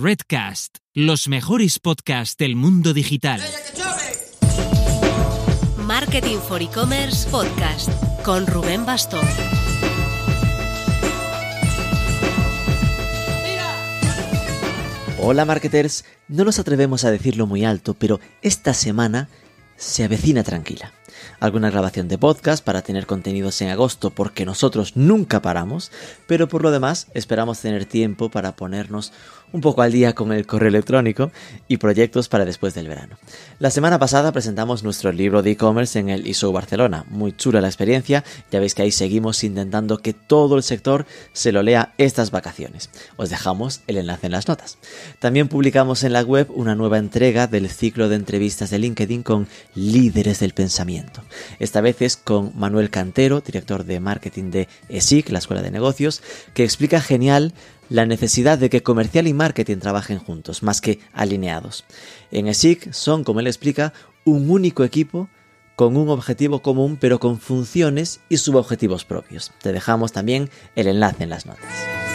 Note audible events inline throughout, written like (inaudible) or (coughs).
Redcast, los mejores podcasts del mundo digital. Marketing for E-Commerce Podcast con Rubén Bastón. Hola marketers, no nos atrevemos a decirlo muy alto, pero esta semana se avecina tranquila alguna grabación de podcast para tener contenidos en agosto porque nosotros nunca paramos, pero por lo demás esperamos tener tiempo para ponernos un poco al día con el correo electrónico y proyectos para después del verano. La semana pasada presentamos nuestro libro de e-commerce en el ISO Barcelona. Muy chula la experiencia, ya veis que ahí seguimos intentando que todo el sector se lo lea estas vacaciones. Os dejamos el enlace en las notas. También publicamos en la web una nueva entrega del ciclo de entrevistas de LinkedIn con líderes del pensamiento. Esta vez es con Manuel Cantero, director de marketing de ESIC, la Escuela de Negocios, que explica genial la necesidad de que comercial y marketing trabajen juntos, más que alineados. En ESIC son, como él explica, un único equipo con un objetivo común pero con funciones y subobjetivos propios. Te dejamos también el enlace en las notas.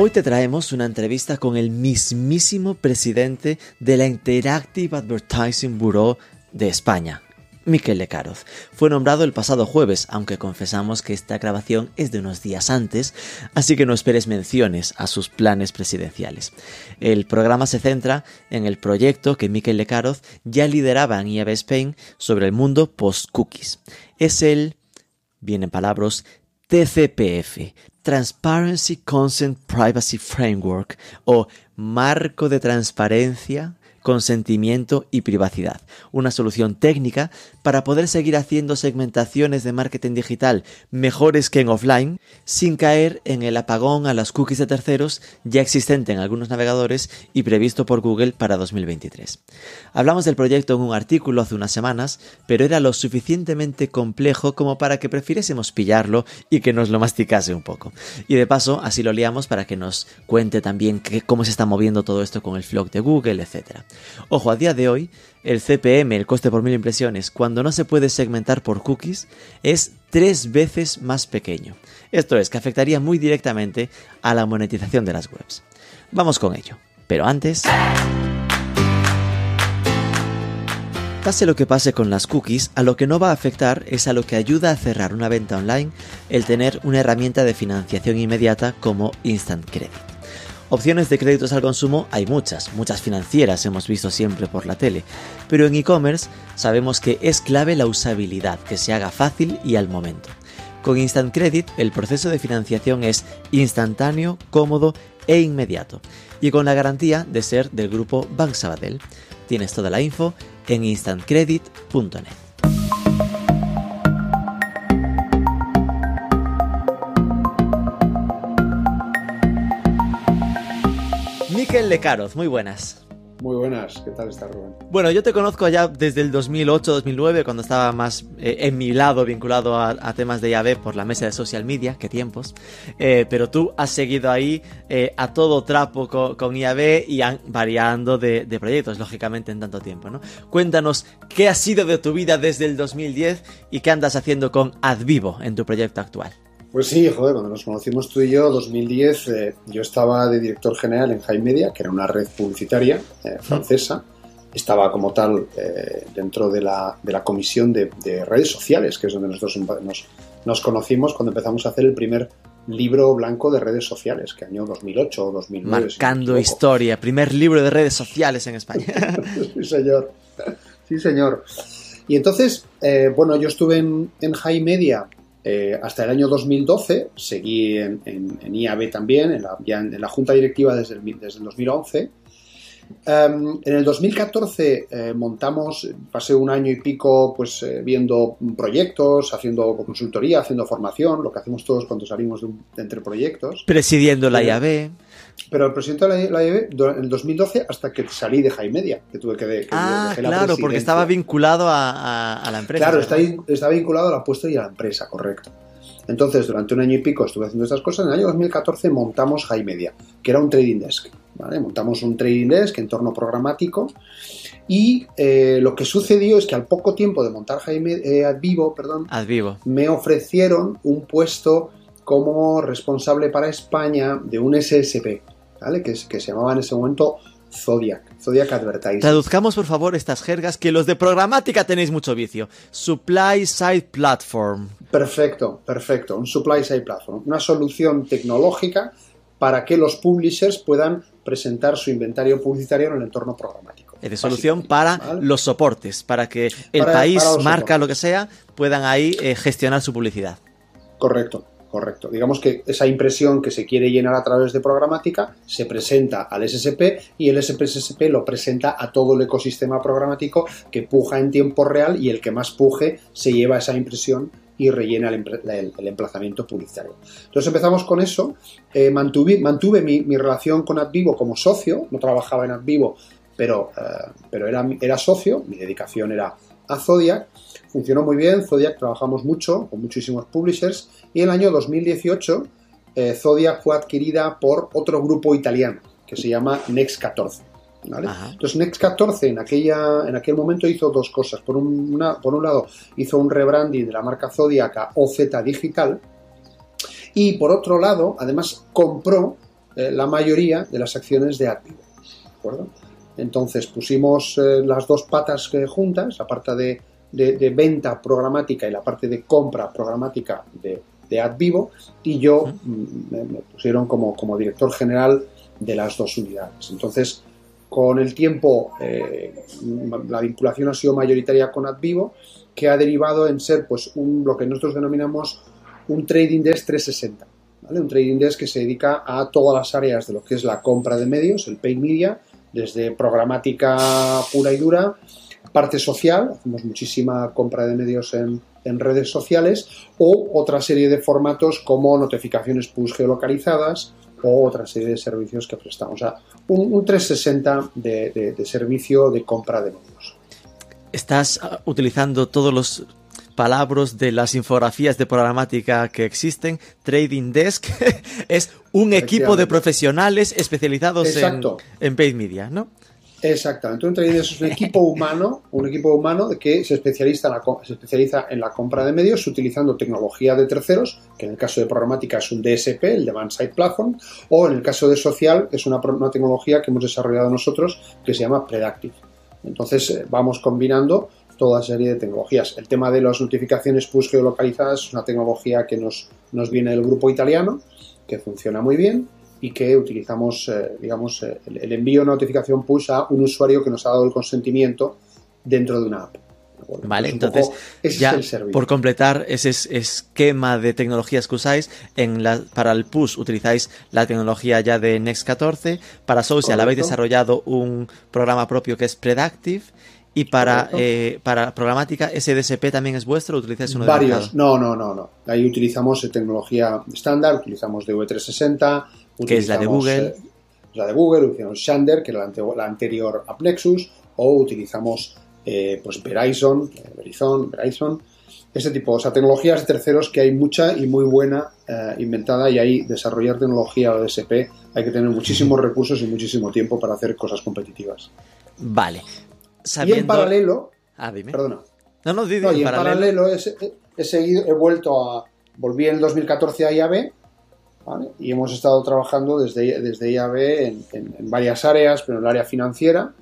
Hoy te traemos una entrevista con el mismísimo presidente de la Interactive Advertising Bureau de España, Miquel Lecaroz. Fue nombrado el pasado jueves, aunque confesamos que esta grabación es de unos días antes, así que no esperes menciones a sus planes presidenciales. El programa se centra en el proyecto que Miquel Lecaroz ya lideraba en IAB Spain sobre el mundo post-cookies. Es el, vienen palabras, TCPF, Transparency Consent Privacy Framework o Marco de Transparencia consentimiento y privacidad. Una solución técnica para poder seguir haciendo segmentaciones de marketing digital mejores que en offline sin caer en el apagón a las cookies de terceros ya existente en algunos navegadores y previsto por Google para 2023. Hablamos del proyecto en un artículo hace unas semanas, pero era lo suficientemente complejo como para que prefiriésemos pillarlo y que nos lo masticase un poco. Y de paso, así lo liamos para que nos cuente también cómo se está moviendo todo esto con el flog de Google, etc. Ojo, a día de hoy, el CPM, el coste por mil impresiones, cuando no se puede segmentar por cookies, es tres veces más pequeño. Esto es, que afectaría muy directamente a la monetización de las webs. Vamos con ello. Pero antes... Pase lo que pase con las cookies, a lo que no va a afectar es a lo que ayuda a cerrar una venta online el tener una herramienta de financiación inmediata como Instant Credit. Opciones de créditos al consumo hay muchas, muchas financieras hemos visto siempre por la tele, pero en e-commerce sabemos que es clave la usabilidad, que se haga fácil y al momento. Con Instant Credit el proceso de financiación es instantáneo, cómodo e inmediato, y con la garantía de ser del grupo Bank Sabadell. Tienes toda la info en instantcredit.net. Miquel Lecaroz, muy buenas. Muy buenas, ¿qué tal está Rubén? Bueno, yo te conozco ya desde el 2008-2009, cuando estaba más eh, en mi lado vinculado a, temas de IAB por la mesa de social media, qué tiempos. Eh, pero tú has seguido ahí eh, a todo trapo con, IAB y variando de, de, proyectos, lógicamente, en tanto tiempo, ¿no? Cuéntanos qué ha sido de tu vida desde el 2010 y qué andas haciendo con AdVivo en tu proyecto actual. Pues sí, joder, cuando nos conocimos tú y yo, 2010, eh, yo estaba de director general en High Media, que era una red publicitaria eh, francesa. Estaba como tal eh, dentro de la, de la comisión de, redes sociales, que es donde nosotros nos, nos, conocimos cuando empezamos a hacer el primer libro blanco de redes sociales, que año 2008 o 2009. Marcando historia, primer libro de redes sociales en España. (laughs) (laughs) sí, señor. Sí, señor. Y entonces, bueno, yo estuve en, en High Media eh, hasta el año 2012 seguí en, IAB también, en la, ya en, la junta directiva desde el, desde el 2011. Em, en el 2014 eh, montamos, pasé un año y pico pues eh, viendo proyectos, haciendo consultoría, haciendo formación, lo que hacemos todos cuando salimos de, entre proyectos. Presidiendo la IAB. Pero el presidente de la IAB en el 2012 hasta que salí de High Media, que tuve que, de, ah, claro, porque estaba vinculado a, la empresa. Claro, está, vinculado a la puesto y a la empresa, correcto. Entonces, durante un año y pico estuve haciendo estas cosas. En el año 2014 montamos High Media, que era un trading desk. Montamos un trading desk, entorno programático, y eh, lo que sucedió es que al poco tiempo de montar Jaime eh, Advivo, perdón, Advivo. me ofrecieron un puesto como responsable para España de un SSP, ¿vale? que, que se llamaba en ese momento Zodiac, Zodiac Advertising. Traduzcamos por favor estas jergas que los de programática tenéis mucho vicio. Supply Side Platform. Perfecto, perfecto. Un Supply Side Platform. Una solución tecnológica para que los publishers puedan presentar su inventario publicitario en el entorno programático. Es de solución para ¿vale? los soportes, para que el para, país, para marca, soportes. lo que sea, puedan ahí eh, gestionar su publicidad. Correcto, correcto. Digamos que esa impresión que se quiere llenar a través de programática se presenta al SSP y el SPSSP lo presenta a todo el ecosistema programático que puja en tiempo real y el que más puje se lleva esa impresión y rellena el, emplazamiento publicitario. Entonces empezamos con eso, eh, mantuve, mi, relación con AdVivo como socio, no trabajaba en AdVivo, pero, eh, pero era, era socio, mi dedicación era a Zodiac, funcionó muy bien, Zodiac trabajamos mucho, con muchísimos publishers, y en el año 2018 eh, Zodiac fue adquirida por otro grupo italiano, que se llama Next 14. ¿Vale? Entonces Next 14 en, aquella, en aquel momento hizo dos cosas. Por, una, por un lado hizo un rebranding de la marca Zodiac a OZ Digital y por otro lado además compró eh, la mayoría de las acciones de Activo. ¿De acuerdo? Entonces pusimos eh, las dos patas eh, juntas, la parte de, de, de, venta programática y la parte de compra programática de, de AdVivo y yo mm, me, me, pusieron como, como director general de las dos unidades. Entonces con el tiempo, eh, la vinculación ha sido mayoritaria con AdVivo, que ha derivado en ser pues, un, lo que nosotros denominamos un trading desk 360. ¿vale? Un trading desk que se dedica a todas las áreas de lo que es la compra de medios, el paid media, desde programática pura y dura, parte social, hacemos muchísima compra de medios en, en redes sociales, o otra serie de formatos como notificaciones push geolocalizadas, o otra serie de servicios que prestamos. O sea, un, un 360 de, de, de, servicio de compra de medios. Estás ah, utilizando todos los palabras de las infografías de programática que existen. Trading Desk (laughs) es un equipo de profesionales especializados en, en paid media, ¿no? Exactamente, un trading es un equipo humano, un equipo humano que se especializa, en la, compra de medios utilizando tecnología de terceros, que en el caso de programática es un DSP, el Demand Side Platform, o en el caso de social es una, una tecnología que hemos desarrollado nosotros que se llama Predactive. Entonces eh, vamos combinando toda serie de tecnologías. El tema de las notificaciones push geolocalizadas es una tecnología que nos, nos viene del grupo italiano, que funciona muy bien y que utilizamos, eh, digamos, eh, el, el, envío de notificación push a un usuario que nos ha dado el consentimiento dentro de una app. Vale, entonces, ya por completar ese esquema de tecnologías que usáis, en la, para el push utilizáis la tecnología ya de Next 14, para Social habéis desarrollado un programa propio que es Predactive, y para, eh, para programática, ¿SDSP también es vuestro o utilizáis uno Varios. De no, no, no, no. Ahí utilizamos tecnología estándar, utilizamos DV360, que es la de Google. Eh, la de Google, utilizamos Shander, que era la, ante la anterior AppNexus, o utilizamos eh, pues Verizon, Verizon, Verizon, ese tipo, o sea, tecnologías de terceros que hay mucha y muy buena eh, inventada y ahí desarrollar tecnología OSP hay que tener muchísimos recursos y muchísimo tiempo para hacer cosas competitivas. Vale. Sabiendo... Y en paralelo, ah, dime. perdona. No, no, dime, no, y en paralelo, paralelo he, he, seguido, he vuelto a, volví en el 2014 a IAB ¿vale? y hemos estado trabajando desde, desde IAB en, en, en, varias áreas, pero en el área financiera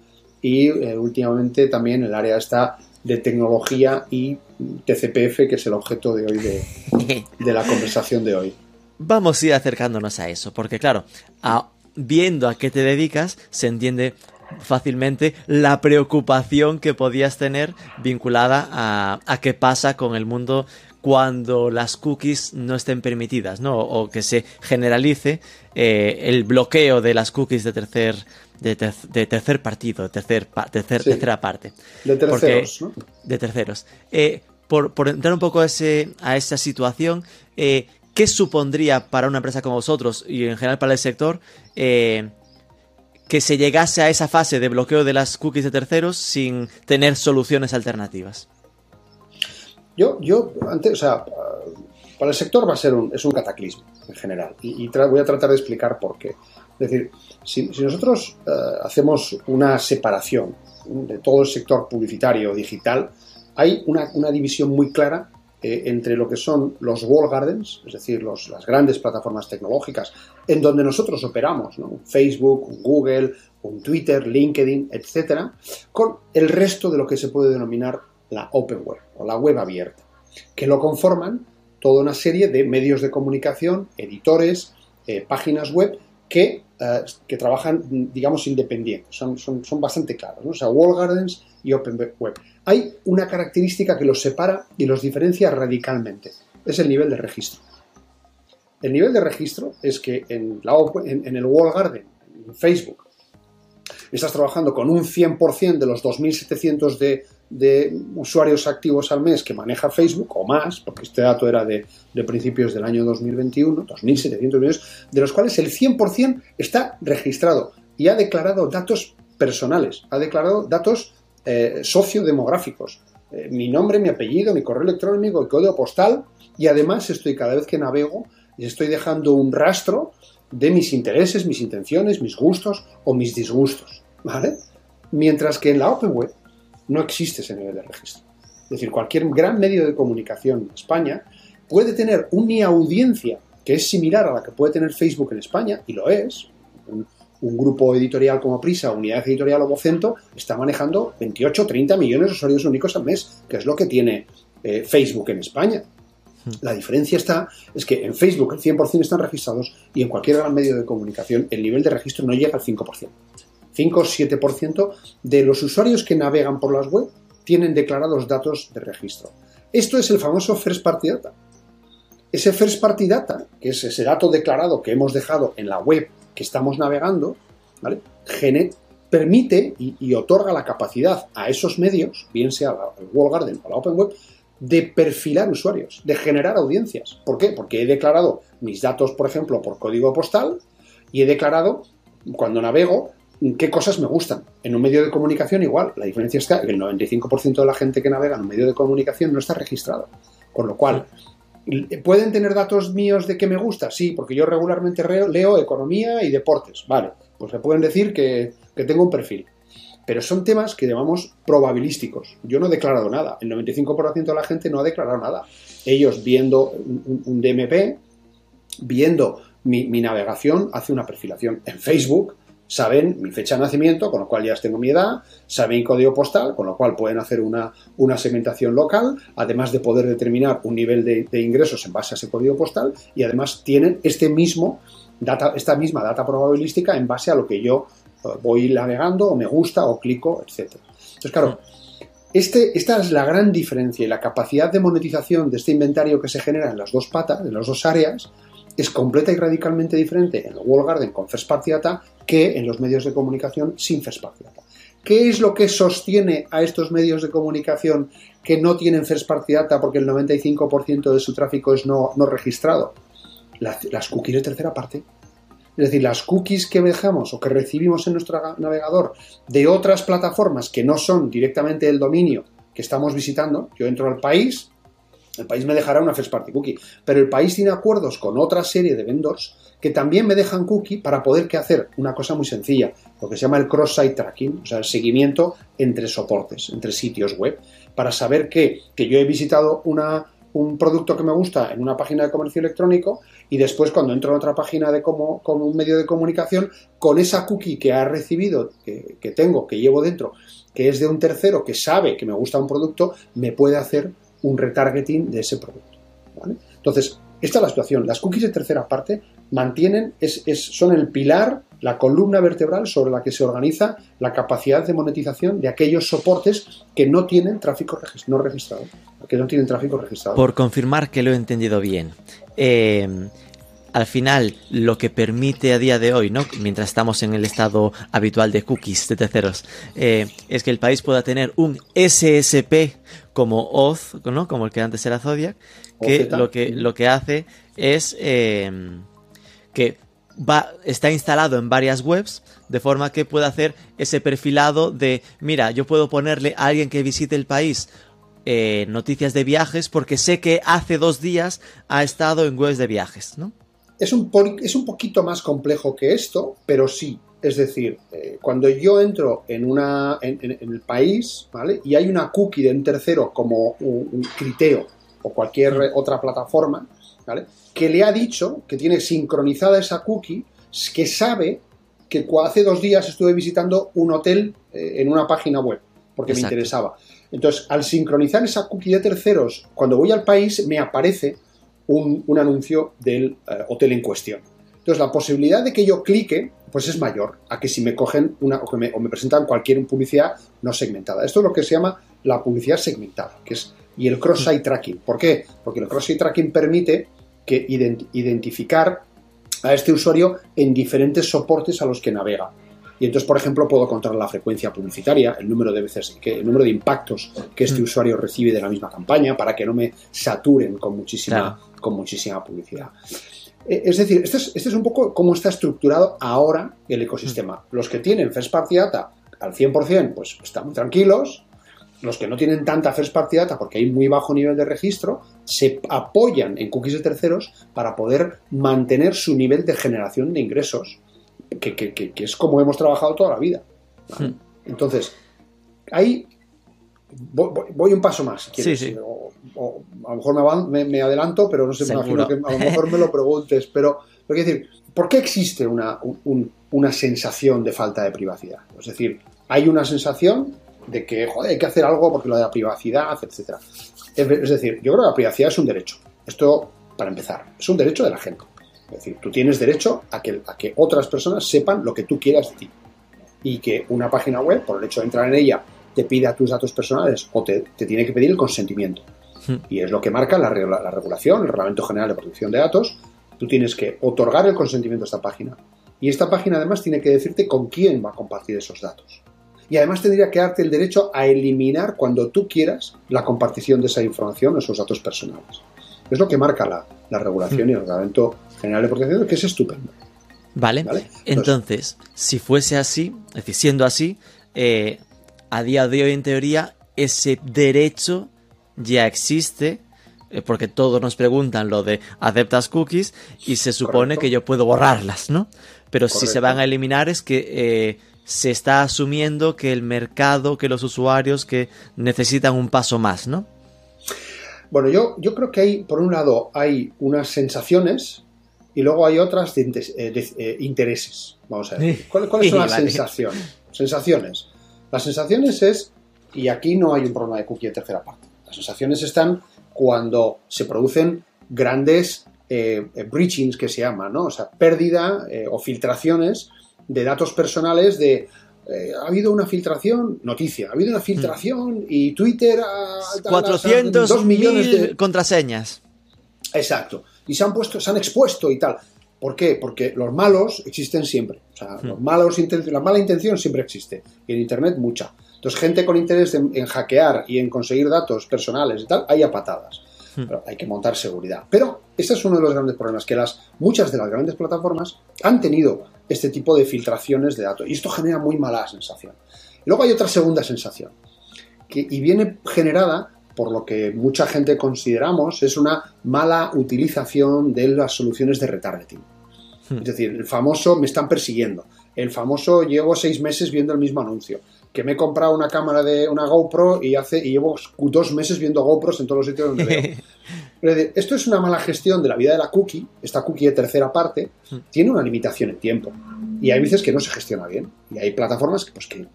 y eh, últimamente también en el área esta de tecnología y TCPF, que es el objeto de hoy de, (laughs) de la conversación de hoy. Vamos a ir acercándonos a eso, porque claro, a, viendo a qué te dedicas, se entiende fácilmente la preocupación que podías tener vinculada a, a qué pasa con el mundo cuando las cookies no estén permitidas, ¿no? O que se generalice eh, el bloqueo de las cookies de tercer, de, ter de tercer partido, de tercer, tercer, sí. tercera parte. De terceros, Porque, ¿no? De terceros. Eh, por, por, entrar un poco a, ese, a esa situación, eh, ¿qué supondría para una empresa como vosotros y en general para el sector que se llegase a esa fase de bloqueo de las cookies de terceros sin tener soluciones alternativas? Yo, yo antes, o sea, para el sector va a ser un, es un cataclismo en general y, voy a tratar de explicar por qué. Es decir, si, nosotros eh, hacemos una separación de todo el sector publicitario digital, hay una, división muy clara eh, entre lo que son los wall gardens, es decir, las grandes plataformas tecnológicas en donde nosotros operamos, Facebook, Google, un Twitter, LinkedIn, etcétera, con el resto de lo que se puede denominar la open web o la web abierta, que lo conforman toda una serie de medios de comunicación, editores, eh, páginas web que, eh, que, trabajan, digamos, independientes. Son, son, son bastante claros, ¿no? O sea, wall gardens y open web. Hay una característica que los separa y los diferencia radicalmente. Es el nivel de registro. El nivel de registro es que en, la, en, en el wall garden, en Facebook, estás trabajando con un 100% de los 2.700 de, de, usuarios activos al mes que maneja Facebook, o más, porque este dato era de, principios del año 2021, 2.700 millones, de los cuales el 100% está registrado y ha declarado datos personales, ha declarado datos eh, sociodemográficos, eh, mi nombre, mi apellido, mi correo electrónico, el código postal, y además estoy cada vez que navego, estoy dejando un rastro de mis intereses, mis intenciones, mis gustos o mis disgustos. ¿vale? Mientras que en la Open Web no existe ese nivel de registro. Es decir, cualquier gran medio de comunicación en España puede tener una audiencia que es similar a la que puede tener Facebook en España, y lo es. Un, grupo editorial como Prisa, Unidad Editorial o Vocento, está manejando 28 o 30 millones de usuarios únicos al mes, que es lo que tiene eh, Facebook en España. La diferencia está, es que en Facebook el 100% están registrados y en cualquier gran medio de comunicación el nivel de registro no llega al 5%. 5 o 7% de los usuarios que navegan por las web tienen declarados datos de registro. Esto es el famoso First Party Data. Ese First Party Data, que es ese dato declarado que hemos dejado en la web que estamos navegando, ¿vale? permite y, otorga la capacidad a esos medios, bien sea el Wall Garden o la Open Web, de perfilar usuarios, de generar audiencias. ¿Por qué? Porque he declarado mis datos, por ejemplo, por código postal y he declarado, cuando navego, qué cosas me gustan. En un medio de comunicación igual. La diferencia es que el 95% de la gente que navega en un medio de comunicación no está registrado. Con lo cual, ¿pueden tener datos míos de qué me gusta? Sí, porque yo regularmente leo economía y deportes. Vale, pues se pueden decir que, tengo un perfil. Pero son temas que llamamos probabilísticos. Yo no he declarado nada. El 95% de la gente no ha declarado nada. Ellos viendo un, DMP, viendo mi, navegación, hace una perfilación. En Facebook, saben mi fecha de nacimiento, con lo cual ya tengo mi edad, saben mi código postal, con lo cual pueden hacer una, una segmentación local, además de poder determinar un nivel de, ingresos en base a ese código postal, y además tienen este mismo esta misma data probabilística en base a lo que yo voy navegando, o me gusta, o clico, etc. Entonces, claro, este, esta es la gran diferencia y la capacidad de monetización de este inventario que se genera en las dos patas, en las dos áreas, es completa y radicalmente diferente en el Wall Garden con First Party Data que en los medios de comunicación sin First Party. ¿Qué es lo que sostiene a estos medios de comunicación que no tienen First Party Data porque el 95% de su tráfico es no, registrado? Las, cookies de tercera parte. Es decir, las cookies que dejamos o que recibimos en nuestro navegador de otras plataformas que no son directamente el dominio que estamos visitando. Yo entro al país, el país me dejará una first party cookie, pero el país tiene acuerdos con otra serie de vendors que también me dejan cookie para poder que hacer una cosa muy sencilla, lo que se llama el cross-site tracking, o sea, el seguimiento entre soportes, entre sitios web, para saber que, yo he visitado una, un producto que me gusta en una página de comercio electrónico y después cuando entro en otra página de como, como un medio de comunicación, con esa cookie que ha recibido, que, que tengo, que llevo dentro, que es de un tercero que sabe que me gusta un producto, me puede hacer un retargeting de ese producto. Entonces, esta es la situación. Las cookies de tercera parte mantienen, es, son el pilar, la columna vertebral sobre la que se organiza la capacidad de monetización de aquellos soportes que no tienen tráfico no registrado. Que no tienen tráfico registrado. Por confirmar que lo he entendido bien. Eh, al final lo que permite a día de hoy, ¿no? mientras estamos en el estado habitual de cookies de terceros, eh, es que el país pueda tener un SSP como Oz, ¿no? como el que antes era Zodiac, que lo que, lo que hace es eh, que va, está instalado en varias webs, de forma que pueda hacer ese perfilado de, mira, yo puedo ponerle a alguien que visite el país eh, noticias de viajes porque sé que hace dos días ha estado en webs de viajes, ¿no? es un, es un poquito más complejo que esto, pero sí. Es decir, eh, cuando yo entro en, una, en, el país ¿vale? y hay una cookie de un tercero como un, un Criteo o cualquier otra plataforma, ¿vale? que le ha dicho que tiene sincronizada esa cookie, que sabe que hace dos días estuve visitando un hotel eh, en una página web porque me interesaba. Entonces, al sincronizar esa cookie de terceros, cuando voy al país me aparece un, anuncio del eh, hotel en cuestión. Entonces, la posibilidad de que yo clique, pues es mayor a que si me cogen una, o, me, presentan cualquier publicidad no segmentada. Esto es lo que se llama la publicidad segmentada, que es y el cross-site tracking. ¿Por qué? Porque el cross-site tracking permite que identificar a este usuario en diferentes soportes a los que navega. Y entonces, por ejemplo, puedo controlar la frecuencia publicitaria, el número de veces, que, el número de impactos que este mm. usuario recibe de la misma campaña para que no me saturen con muchísima, con muchísima publicidad. Eh, es decir, este es, este es, un poco cómo está estructurado ahora el ecosistema. Mm. Los que tienen First Party Data al 100%, pues están muy tranquilos. Los que no tienen tanta First Party Data porque hay muy bajo nivel de registro, se apoyan en cookies de terceros para poder mantener su nivel de generación de ingresos que, es como hemos trabajado toda la vida. Hmm. Entonces, ahí voy, un paso más, O, a lo mejor me, adelanto, pero no sé, me imagino que a lo mejor me lo preguntes. Pero, pero decir, ¿por qué existe una, una sensación de falta de privacidad? Es decir, hay una sensación de que, joder, hay que hacer algo porque lo de la privacidad, etcétera. Es decir, yo creo que la privacidad es un derecho. Esto, para empezar, es un derecho de la gente. Es decir, tú tienes derecho a que, a que otras personas sepan lo que tú quieras de ti. Y que una página web, por el hecho de entrar en ella, te pida tus datos personales o te, tiene que pedir el consentimiento. Hmm. Y es lo que marca la, la, regulación, el Reglamento General de Protección de Datos. Tú tienes que otorgar el consentimiento a esta página. Y esta página además tiene que decirte con quién va a compartir esos datos. Y además tendría que darte el derecho a eliminar cuando tú quieras la compartición de esa información o esos datos personales. Es lo que marca la, la regulación y el reglamento general de protección, que es estupendo. Vale. Entonces, si fuese así, es decir, siendo así, eh, a día de hoy, en teoría, ese derecho ya existe, eh, porque todos nos preguntan lo de aceptas cookies y se supone que yo puedo borrarlas, ¿no? Pero si se van a eliminar es que eh, se está asumiendo que el mercado, que los usuarios, que necesitan un paso más, ¿no? Bueno, yo, yo creo que hay, por un lado, hay unas sensaciones y luego hay otras de, eh, eh, intereses. Vamos a ver. ¿Cuáles son (laughs) las sensaciones? Sensaciones. Las sensaciones es, y aquí no hay un problema de cookie de tercera parte. Las sensaciones están cuando se producen grandes eh, breachings que se llaman, ¿no? O sea, pérdida o filtraciones de datos personales de ha habido una filtración, noticia, ha habido una filtración y Twitter ha... 400 millones de contraseñas. Exacto y se han puesto, se han expuesto y tal. ¿Por qué? Porque los malos existen siempre. O sea, los hmm. malos, la mala intención siempre existe. Y en Internet mucha. Entonces, gente con interés en, hackear y en conseguir datos personales y tal, hay a patadas. Hmm. Pero hay que montar seguridad. Pero este es uno de los grandes problemas, que las, muchas de las grandes plataformas han tenido este tipo de filtraciones de datos. Y esto genera muy mala sensación. Y luego hay otra segunda sensación, que, y viene generada por lo que mucha gente consideramos, es una mala utilización de las soluciones de retargeting. Hmm. Es decir, el famoso me están persiguiendo, el famoso llevo seis meses viendo el mismo anuncio, que me he comprado una cámara de una GoPro y hace y llevo dos meses viendo GoPros en todos los sitios donde veo. (laughs) Esto es una mala gestión de la vida de la cookie, esta cookie de tercera parte, tiene una limitación en tiempo. Y hay veces que no se gestiona bien. Y hay plataformas que, pues, que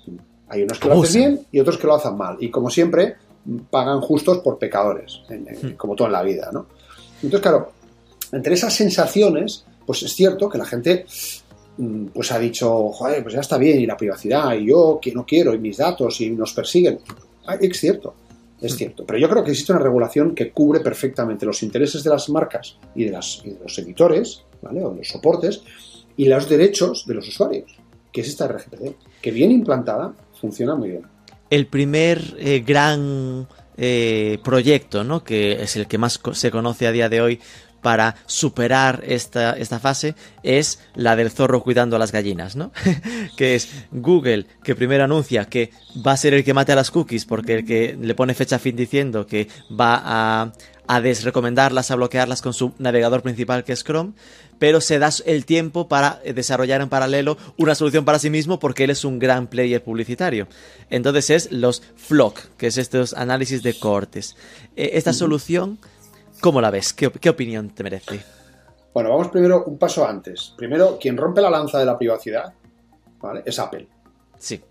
hay unos que lo hacen bien y otros que lo hacen mal. Y como siempre, pagan justos por pecadores, como todo en la vida, ¿no? Entonces, claro, entre esas sensaciones, pues es cierto que la gente pues ha dicho, joder, pues ya está bien, y la privacidad, y yo que no quiero, y mis datos, y nos persiguen. Ah, es cierto, es hmm. cierto. Pero yo creo que existe una regulación que cubre perfectamente los intereses de las marcas y de, las, y de los editores, ¿vale? O de los soportes, y los derechos de los usuarios, que es esta RGPD, que bien implantada funciona muy bien el primer eh, gran eh, proyecto, ¿no? que es el que más se conoce a día de hoy para superar esta, esta fase es la del zorro cuidando a las gallinas, ¿no? (laughs) que es Google, que primero anuncia que va a ser el que mate a las cookies, porque el que le pone fecha fin diciendo que va a, a desrecomendarlas, a bloquearlas con su navegador principal que es Chrome, pero se da el tiempo para desarrollar en paralelo una solución para sí mismo porque él es un gran player publicitario. Entonces es los FLOC, que es estos análisis de cohortes. Eh, esta solución, ¿cómo la ves? ¿Qué, opinión te merece? Bueno, vamos primero un paso antes. Primero, quien rompe la lanza de la privacidad es Apple. Sí,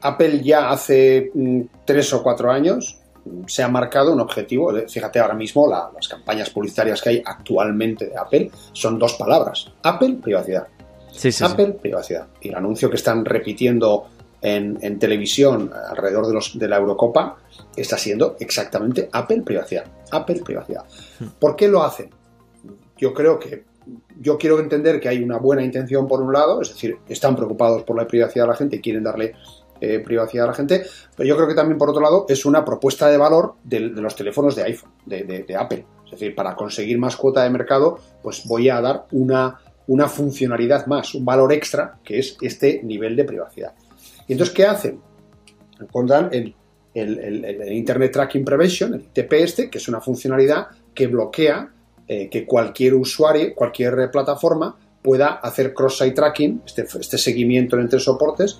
Apple ya hace mm, tres o cuatro años se ha marcado un objetivo. Fíjate ahora mismo las campañas publicitarias que hay actualmente de Apple son dos palabras. Apple, privacidad. Apple, privacidad. Y el anuncio que están repitiendo en, televisión alrededor de, los, de la Eurocopa está siendo exactamente Apple, privacidad. Apple, privacidad. Hmm. ¿Por qué lo hacen? Yo creo que yo quiero entender que hay una buena intención por un lado, es decir, están preocupados por la privacidad de la gente y quieren darle eh, privacidad a la gente, pero yo creo que también, por otro lado, es una propuesta de valor de, los teléfonos de iPhone, de, Apple. Es decir, para conseguir más cuota de mercado, pues voy a dar una, una funcionalidad más, un valor extra, que es este nivel de privacidad. Y entonces, ¿qué hacen? Pondrán el, Internet Tracking Prevention, el ITP este, que es una funcionalidad que bloquea eh, que cualquier usuario, cualquier plataforma pueda hacer cross-site tracking, este, este seguimiento entre soportes,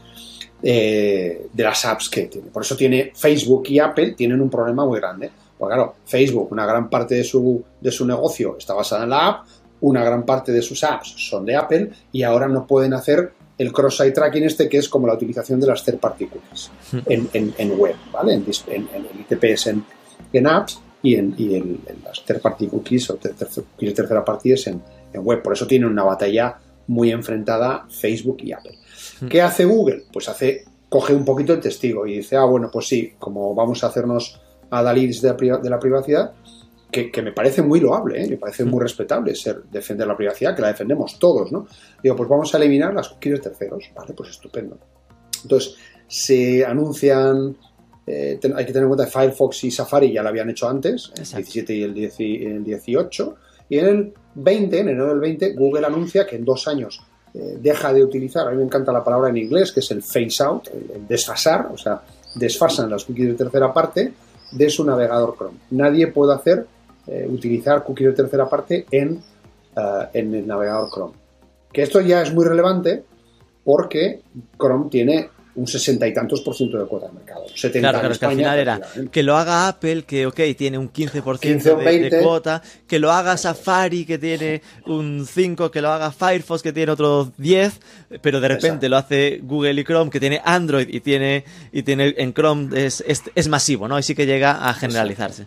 eh, de las apps que tiene. Por eso tiene Facebook y Apple tienen un problema muy grande. Porque claro, Facebook, una gran parte de su, de su negocio está basada en la app, una gran parte de sus apps son de Apple y ahora no pueden hacer el cross-site tracking este que es como la utilización de las third party cookies hmm. en, web, ¿vale? En, el ITPS en, en apps y en, y las third party cookies o cookies de tercera parte en, en web. Por eso tienen una batalla muy enfrentada Facebook y Apple. ¿Qué hace Google? Pues hace, coge un poquito el testigo y dice, ah, bueno, pues sí, como vamos a hacernos la, de la privacidad, que, me parece muy loable, ¿eh? me parece muy respetable ser defender la privacidad, que la defendemos todos, ¿no? Digo, pues vamos a eliminar las cookies de terceros, ¿vale? Pues estupendo. Entonces, se anuncian, eh, hay que tener en cuenta que Firefox y Safari ya lo habían hecho antes, el 17 y el, 18, y en el 20, en enero del 20, Google anuncia que en dos años eh, deja de utilizar, a mí me encanta la palabra en inglés, que es el face out, el, desfasar, o sea, desfasan las cookies de tercera parte de su navegador Chrome. Nadie puede hacer, eh, utilizar cookies de tercera parte en, eh, en el navegador Chrome. Que esto ya es muy relevante porque Chrome tiene un sesenta y tantos por ciento de cuota de mercado. 70 claro, que al final era que lo haga Apple, que ok, tiene un 15%, de, cuota, que lo haga Safari, que tiene un 5, que lo haga Firefox, que tiene otro 10, pero de repente lo hace Google y Chrome, que tiene Android y tiene, y tiene en Chrome, es, es, masivo, ¿no? Y sí que llega a generalizarse.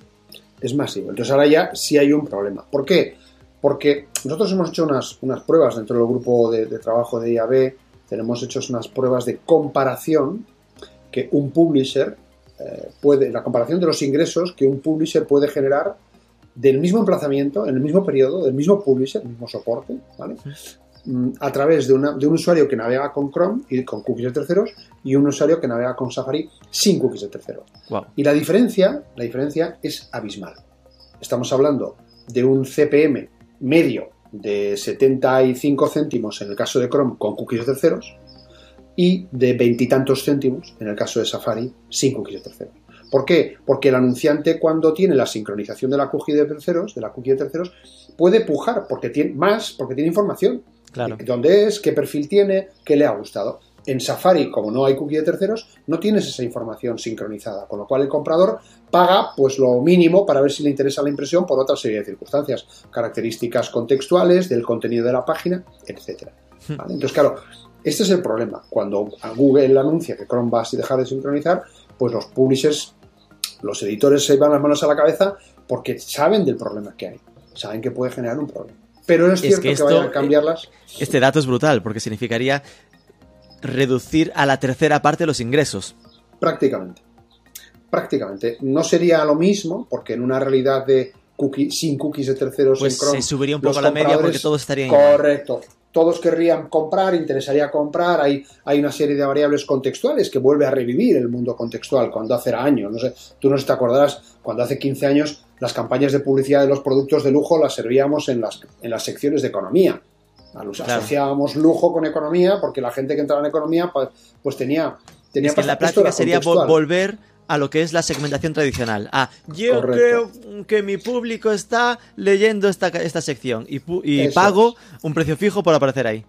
Es masivo. Entonces ahora ya sí hay un problema. ¿Por qué? Porque nosotros hemos hecho unas, unas pruebas dentro del grupo de, trabajo de IAB tenemos hechos unas pruebas de comparación que un publisher eh, puede, la comparación de los ingresos que un publisher puede generar del mismo emplazamiento, en el mismo periodo, del mismo publisher, el mismo soporte, ¿vale? Mm, a través de, de, un usuario que navega con Chrome y con cookies de terceros y un usuario que navega con Safari sin cookies de terceros. Y la diferencia, la diferencia es abismal. Estamos hablando de un CPM medio de 75 céntimos en el caso de Chrome con cookies de terceros y de veintitantos céntimos en el caso de Safari sin cookies de terceros. ¿Por qué? Porque el anunciante cuando tiene la sincronización de la cookie de terceros, de la cookie de terceros, puede pujar porque tiene más, porque tiene información. Claro. ¿Dónde es? ¿Qué perfil tiene? ¿Qué le ha gustado? En Safari, como no hay cookie de terceros, no tienes esa información sincronizada, con lo cual el comprador paga pues lo mínimo para ver si le interesa la impresión por otra serie de circunstancias, características contextuales del contenido de la página, etc. Hmm. Entonces, claro, este es el problema. Cuando Google anuncia que Chrome va a dejar de sincronizar, pues los publishers, los editores se van las manos a la cabeza porque saben del problema que hay, saben que puede generar un problema. Pero es, cierto que, vayan a cambiarlas. Este dato es brutal porque significaría reducir a la tercera parte los ingresos. Prácticamente. Prácticamente. No sería lo mismo, porque en una realidad de cookie, sin cookies de terceros pues en Chrome. Se subiría un poco a la media porque todo estaría Correcto. Todos querrían comprar, interesaría comprar, hay, hay una serie de variables contextuales que vuelve a revivir el mundo contextual cuando hace años, no sé, tú no te acordarás, cuando hace 15 años las campañas de publicidad de los productos de lujo las servíamos en las, en las secciones de economía. Asociábamos lujo con economía porque la gente que entraba en economía pues, pues tenía... tenía es que en la práctica sería volver a lo que es la segmentación tradicional. Ah, yo creo que mi público está leyendo esta, esta sección y, y pago un precio fijo por aparecer ahí.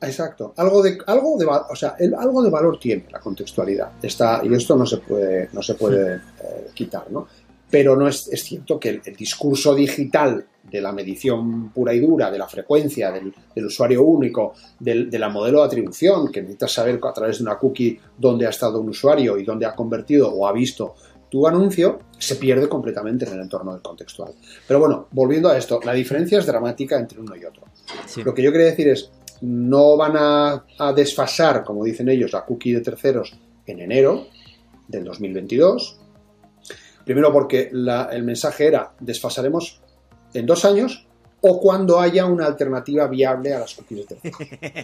Exacto. Algo de, algo de, o sea, algo de valor tiene la contextualidad. Está, y esto no se puede, no se puede eh, quitar, ¿no? Pero no es, es cierto que el, discurso digital de la medición pura y dura, de la frecuencia, del, usuario único, del, de la modelo de atribución, que necesitas saber a través de una cookie dónde ha estado un usuario y dónde ha convertido o ha visto tu anuncio, se pierde completamente en el entorno del contextual. Pero bueno, volviendo a esto, la diferencia es dramática entre uno y otro. Lo que yo quería decir es, no van a, a desfasar, como dicen ellos, la cookie de terceros en enero del 2022. Primero porque el mensaje era desfasaremos en dos años o cuando haya una alternativa viable a las cookies de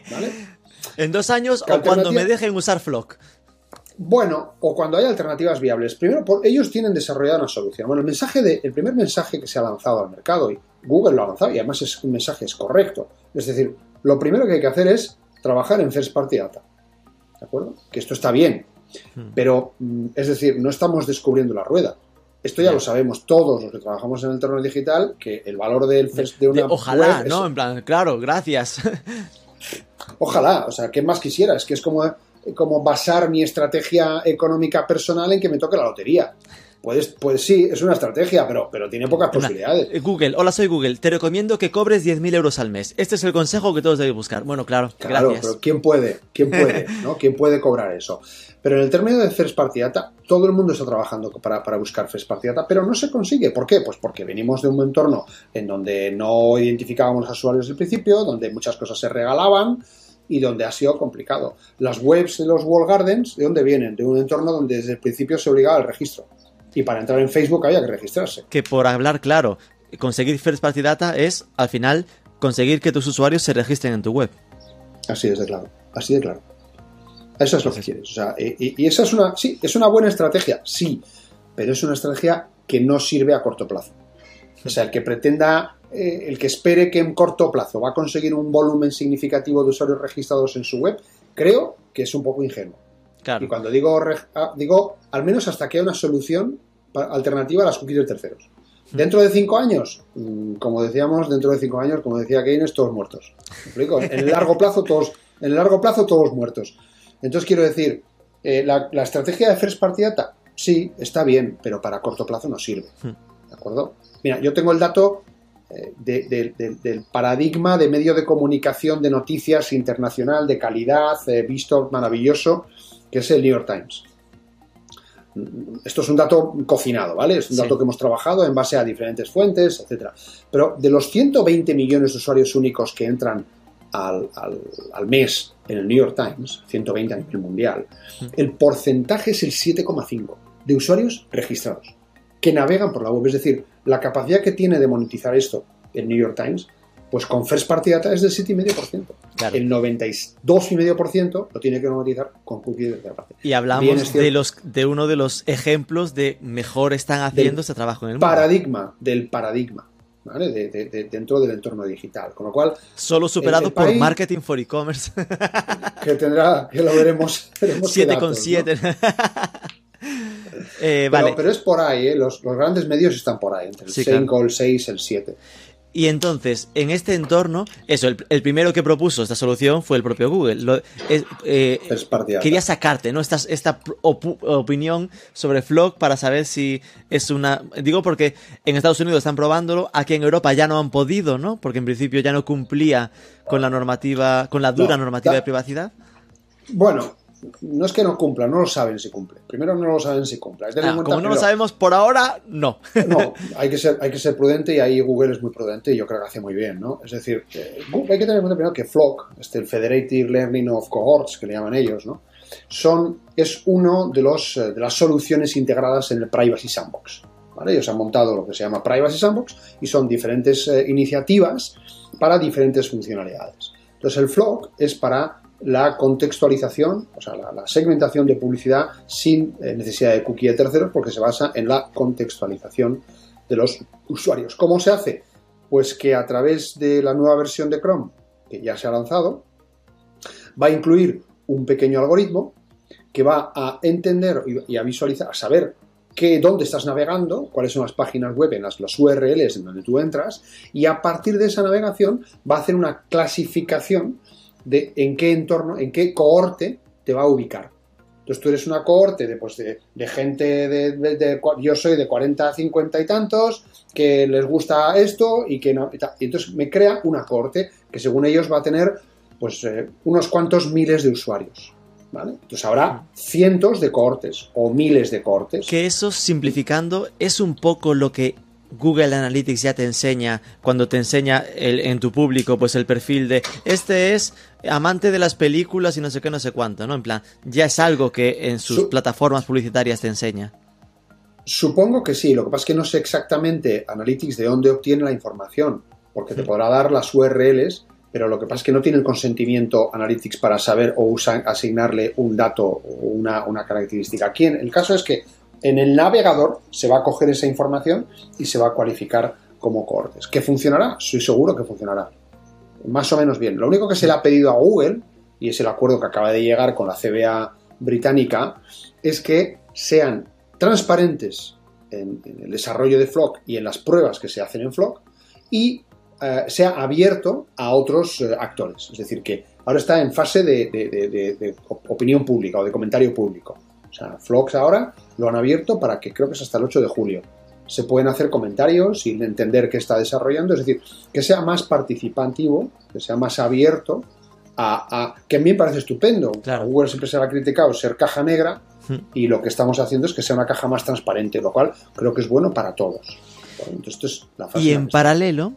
¿Vale? (laughs) en dos años o cuando me dejen usar Flock. Bueno, o cuando haya alternativas viables. Primero, por, ellos tienen desarrollada una solución. Bueno, el mensaje de, el primer mensaje que se ha lanzado al mercado, y Google lo ha lanzado, y además es un mensaje es correcto. Es decir, lo primero que hay que hacer es trabajar en First Party Data. ¿De acuerdo? Que esto está bien. Hmm. Pero, mm, es decir, no estamos descubriendo la rueda. Esto ya lo sabemos todos los que trabajamos en el entorno digital, que el valor del de una Ojalá, ¿no? En plan, claro, gracias. (laughs) Ojalá, o sea, ¿qué más quisiera? Es que es como, como basar mi estrategia económica personal en que me toque la lotería. Pues, pues sí, es una estrategia, pero, pero tiene pocas posibilidades. Eh, Google, hola, soy Google. Te recomiendo que cobres 10.000 euros al mes. Este es el consejo que todos debéis buscar. Bueno, claro, claro gracias. pero ¿quién puede? ¿Quién puede? ¿no? ¿Quién puede cobrar eso? Pero en el término de First Party Data, todo el mundo está trabajando para, para buscar First Party Data, pero no se consigue. ¿Por qué? Pues porque venimos de un entorno en donde no identificábamos los usuarios desde el principio, donde muchas cosas se regalaban, y donde ha sido complicado. Las webs de los wall gardens, ¿de dónde vienen? De un entorno donde desde el principio se obligaba al registro. Y para entrar en Facebook había que registrarse. Que por hablar claro, conseguir First Party Data es, al final, conseguir que tus usuarios se registren en tu web. Así es de claro, así de claro. Eso es lo que quieres. O sea, y, esa es una, sí, es una buena estrategia, sí, pero es una estrategia que no sirve a corto plazo. O sea, el que pretenda, eh, el que espere que en corto plazo va a conseguir un volumen significativo de usuarios registrados en su web, creo que es un poco ingenuo. Y cuando digo, ah, digo, al menos hasta que haya una solución alternativa a las cookies de terceros. Mm. Dentro de cinco años, mm, como decíamos, dentro de cinco años, como decía Keynes, todos muertos. En el largo plazo, todos, en el largo plazo, todos muertos. Entonces quiero decir, eh, la, estrategia de First Party Data, sí, está bien, pero para corto plazo no sirve. Mm. ¿De acuerdo? Mira, yo tengo el dato eh, del paradigma de medio de comunicación de noticias internacional de calidad, eh, visto maravilloso, que es el New York Times. Esto es un dato cocinado, ¿vale? Es un dato que hemos trabajado en base a diferentes fuentes, etc. Pero de los 120 millones de usuarios únicos que entran al, mes en el New York Times, 120 a nivel mundial, el porcentaje es el 7,5 de usuarios registrados que navegan por la web. Es decir, la capacidad que tiene de monetizar esto el New York Times pues con First Party Data es del 7,5%. Claro. El 92,5% lo tiene que monetizar con cookies de parte. Y hablamos de, los, de uno de los ejemplos de mejor están haciendo este trabajo en el mundo. Paradigma, del paradigma. ¿Vale? De, dentro del entorno digital. Con lo cual. Solo superado por Marketing for E-Commerce. (laughs) Que tendrá, que lo veremos. (laughs) 7,7. (laughs) Eh, vale. pero, es por ahí, ¿eh? los, grandes medios están por ahí, entre el 5, el 6, el 7. Y entonces, en este entorno, eso, el, primero que propuso esta solución fue el propio Google. Eh, quería sacarte, ¿no? Esta, esta opinión sobre Flock para saber si es una. Digo porque en Estados Unidos están probándolo, aquí en Europa ya no han podido, ¿no? Porque en principio ya no cumplía con la normativa, con la dura normativa de privacidad. Bueno, no es que no cumpla, no lo saben si cumple. Primero no lo saben si cumple. Ah, como no lo sabemos por ahora, no. No, hay que, ser, hay que ser prudente y ahí Google es muy prudente y yo creo que hace muy bien, ¿no? Es decir, eh, hay que tener en cuenta primero que Flock, este, el Federated Learning of Cohorts, que le llaman ellos, ¿no? Son, es uno de, los, eh, de las soluciones integradas en el Privacy Sandbox. ¿vale? Ellos han montado lo que se llama Privacy Sandbox y son diferentes eh, iniciativas para diferentes funcionalidades. Entonces el flock es para la contextualización, o sea, la, segmentación de publicidad sin eh, necesidad de cookie de terceros porque se basa en la contextualización de los usuarios. ¿Cómo se hace? Pues que a través de la nueva versión de Chrome, que ya se ha lanzado, va a incluir un pequeño algoritmo que va a entender y a visualizar, a saber que, dónde estás navegando, cuáles son las páginas web en las los URLs en donde tú entras, y a partir de esa navegación va a hacer una clasificación de en qué entorno, en qué cohorte te va a ubicar. Entonces tú eres una cohorte de, pues, de, gente de, Yo soy de 40 a 50 y tantos, que les gusta esto y que no... Y, entonces me crea una cohorte que según ellos va a tener pues eh, unos cuantos miles de usuarios. ¿Vale? Entonces habrá cientos de cohortes o miles de cohortes. Que eso, simplificando, es un poco lo que Google Analytics ya te enseña cuando te enseña en tu público pues el perfil de este es amante de las películas y no sé qué, no sé cuánto, ¿no? En plan, ya es algo que en sus plataformas publicitarias te enseña. Supongo que sí, lo que pasa es que no sé exactamente Analytics de dónde obtiene la información, porque te podrá dar las URLs, pero lo que pasa es que no tiene el consentimiento Analytics para saber o asignarle un dato o una, una característica. Aquí el caso es que en el navegador se va a coger esa información y se va a cualificar como cohortes. ¿Que funcionará? Soy seguro que funcionará. Más o menos bien. Lo único que se le ha pedido a Google, y es el acuerdo que acaba de llegar con la CBA británica, es que sean transparentes en, el desarrollo de Flock y en las pruebas que se hacen en Flock y eh, sea abierto a otros eh, actores. Es decir, que ahora está en fase de opinión pública o de comentario público. O sea, Flocks ahora lo han abierto para que creo que es hasta el 8 de julio. Se pueden hacer comentarios sin entender qué está desarrollando, es decir, que sea más participativo, que sea más abierto a, que a mí me parece estupendo. Claro. Google siempre se ha criticado ser caja negra hmm. y lo que estamos haciendo es que sea una caja más transparente, lo cual creo que es bueno para todos. y en paralelo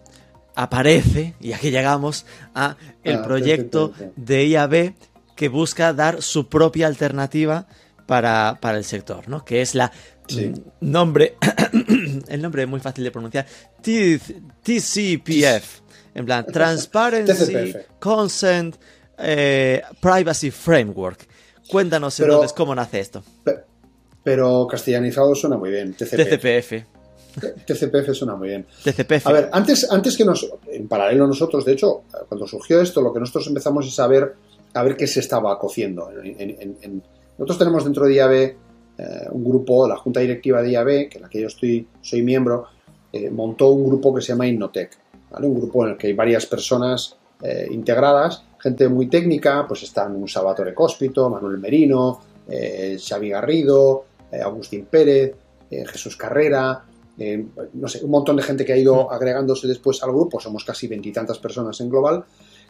aparece, y aquí llegamos a el ah, proyecto de IAB que busca dar su propia alternativa para, el sector, ¿no? Que es la nombre, (coughs) el nombre es muy fácil de pronunciar, TCPF, en plan Transparency Consent eh, Privacy Framework. Cuéntanos entonces cómo nace esto. Pero castellanizado suena muy bien. TCPF. TCPF suena muy bien. TCPF. A ver, antes, antes que nos, en paralelo nosotros, de hecho, cuando surgió esto, lo que nosotros empezamos es a ver, a ver qué se estaba cociendo en, nosotros tenemos dentro de IAB eh, un grupo, la junta directiva de IAB, que en la que yo estoy, soy miembro, eh, montó un grupo que se llama Innotech, un grupo en el que hay varias personas eh, integradas, gente muy técnica, pues están un Salvatore Cóspito, Manuel Merino, Xavi Garrido, Agustín Pérez, Jesús Carrera, no sé, un montón de gente que ha ido agregándose después al grupo, somos casi veintitantas personas en global,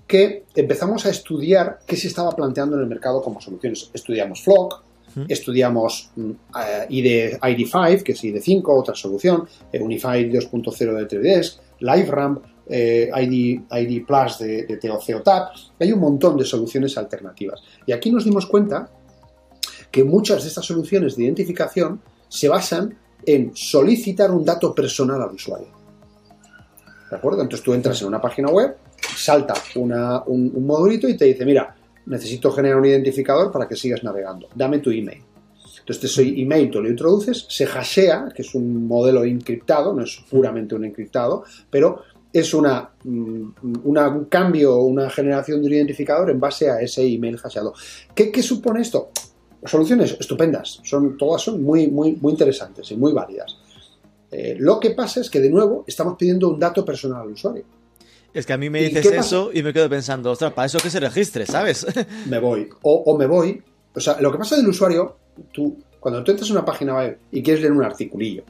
que empezamos a estudiar qué se estaba planteando en el mercado como soluciones. Estudiamos Flock, estudiamos mm, ID, ID5, que es ID5, otra solución, Unified 2.0 de 3DS, LiveRamp, eh, ID, ID Plus de, de TOC TAP. Hay un montón de soluciones alternativas. Y aquí nos dimos cuenta que muchas de estas soluciones de identificación se basan en solicitar un dato personal al usuario. Entonces tú entras en una página web, salta un, modulito y te dice, mira, necesito generar un identificador para que sigas navegando. Dame tu email. Entonces, ese email tú lo introduces, se hashea, que es un modelo encriptado, no es puramente un encriptado, pero es una, mm, un cambio, una generación de un identificador en base a ese email hasheado. ¿Qué, supone esto? Soluciones estupendas, son, todas son muy, muy, muy interesantes y muy válidas. Eh, lo que pasa es que, de nuevo, estamos pidiendo un dato personal al usuario. Es que a mí me dices eso y me quedo pensando, ostras, para eso que se registre, ¿sabes? (laughs) me voy. O, me voy. O sea, lo que pasa del usuario, tú, cuando tú entras en una página web y quieres leer un articulillo,